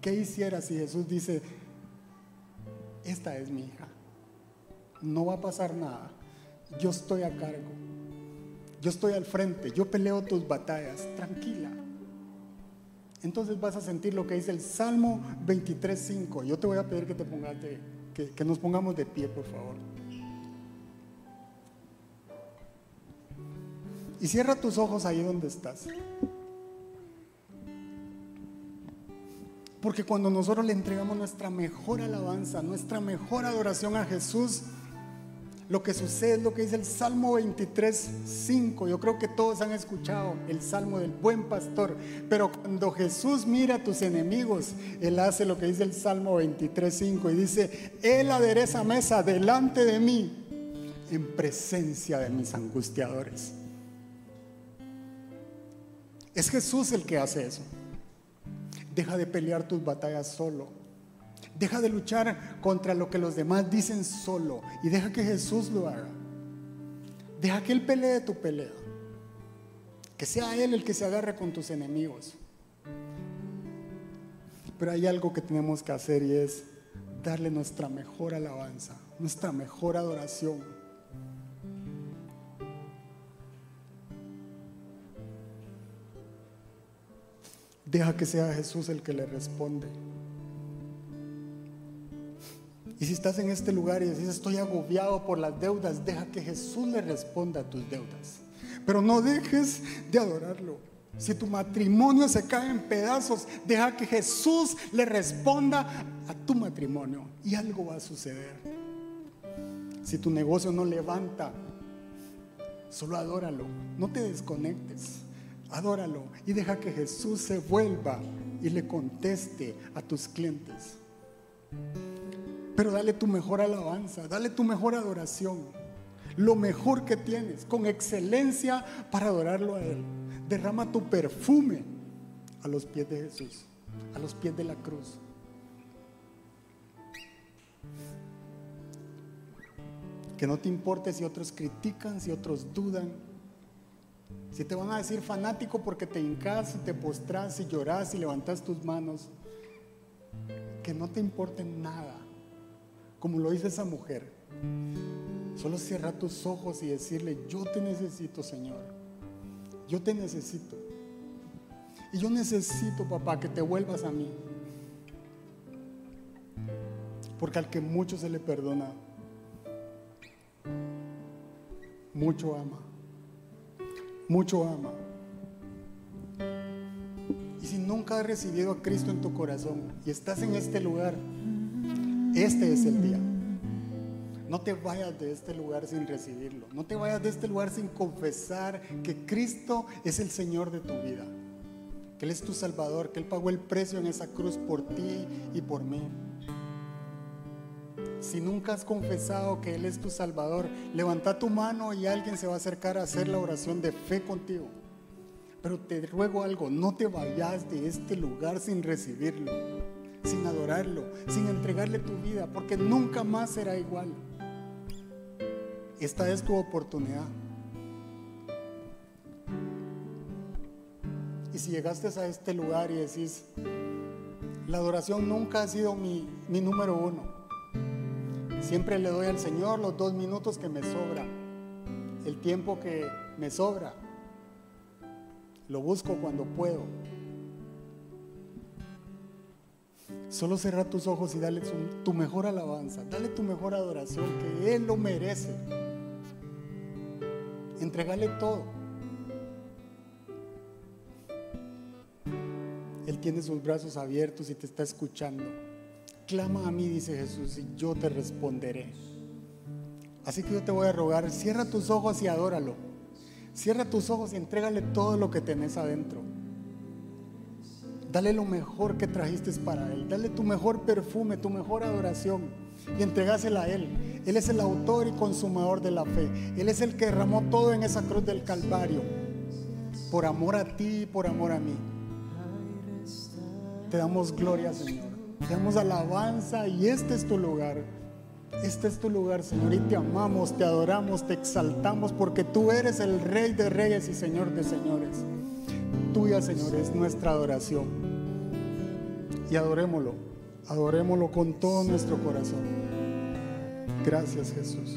¿Qué hiciera si Jesús dice, esta es mi hija? No va a pasar nada. Yo estoy a cargo. Yo estoy al frente. Yo peleo tus batallas. Tranquila. Entonces vas a sentir lo que dice el Salmo 23.5. Yo te voy a pedir que te pongas de que, nos pongamos de pie, por favor. Y cierra tus ojos ahí donde estás. Porque cuando nosotros le entregamos nuestra mejor alabanza, nuestra mejor adoración a Jesús, lo que sucede es lo que dice el Salmo 23, 5. Yo creo que todos han escuchado el Salmo del buen pastor. Pero cuando Jesús mira a tus enemigos, Él hace lo que dice el Salmo 23, 5. Y dice, Él adereza mesa delante de mí en presencia de mis angustiadores. Es Jesús el que hace eso. Deja de pelear tus batallas solo. Deja de luchar contra lo que los demás dicen solo y deja que Jesús lo haga. Deja que Él pelee tu pelea. Que sea Él el que se agarre con tus enemigos. Pero hay algo que tenemos que hacer y es darle nuestra mejor alabanza, nuestra mejor adoración. Deja que sea Jesús el que le responde. Y si estás en este lugar y dices, estoy agobiado por las deudas, deja que Jesús le responda a tus deudas. Pero no dejes de adorarlo. Si tu matrimonio se cae en pedazos, deja que Jesús le responda a tu matrimonio y algo va a suceder. Si tu negocio no levanta, solo adóralo, no te desconectes, adóralo y deja que Jesús se vuelva y le conteste a tus clientes. Pero dale tu mejor alabanza, dale tu mejor adoración, lo mejor que tienes, con excelencia para adorarlo a Él. Derrama tu perfume a los pies de Jesús, a los pies de la cruz. Que no te importe si otros critican, si otros dudan, si te van a decir fanático porque te hincas y te postras y lloras y levantas tus manos. Que no te importe nada como lo dice esa mujer. Solo cierra tus ojos y decirle, yo te necesito, Señor. Yo te necesito. Y yo necesito, papá, que te vuelvas a mí. Porque al que mucho se le perdona, mucho ama. Mucho ama. Y si nunca has recibido a Cristo en tu corazón y estás en este lugar, este es el día. No te vayas de este lugar sin recibirlo. No te vayas de este lugar sin confesar que Cristo es el Señor de tu vida. Que Él es tu Salvador, que Él pagó el precio en esa cruz por ti y por mí. Si nunca has confesado que Él es tu Salvador, levanta tu mano y alguien se va a acercar a hacer la oración de fe contigo. Pero te ruego algo, no te vayas de este lugar sin recibirlo, sin adorarlo, sin entregarle tu vida, porque nunca más será igual. Esta es tu oportunidad. Y si llegaste a este lugar y decís, la adoración nunca ha sido mi, mi número uno. Siempre le doy al Señor los dos minutos que me sobra, el tiempo que me sobra. Lo busco cuando puedo. Solo cerra tus ojos y dale tu mejor alabanza, dale tu mejor adoración, que Él lo merece. Entregale todo. Él tiene sus brazos abiertos y te está escuchando. Clama a mí, dice Jesús, y yo te responderé. Así que yo te voy a rogar, cierra tus ojos y adóralo. Cierra tus ojos y entrégale todo lo que tenés adentro. Dale lo mejor que trajiste para Él. Dale tu mejor perfume, tu mejor adoración y entregásela a Él. Él es el autor y consumador de la fe. Él es el que derramó todo en esa cruz del Calvario. Por amor a ti y por amor a mí. Te damos gloria, Señor. Te damos alabanza y este es tu lugar. Este es tu lugar, Señor, y te amamos, te adoramos, te exaltamos, porque tú eres el Rey de Reyes y Señor de Señores. Tuya, Señor, es nuestra adoración. Y adorémoslo, adorémoslo con todo nuestro corazón. Gracias, Jesús.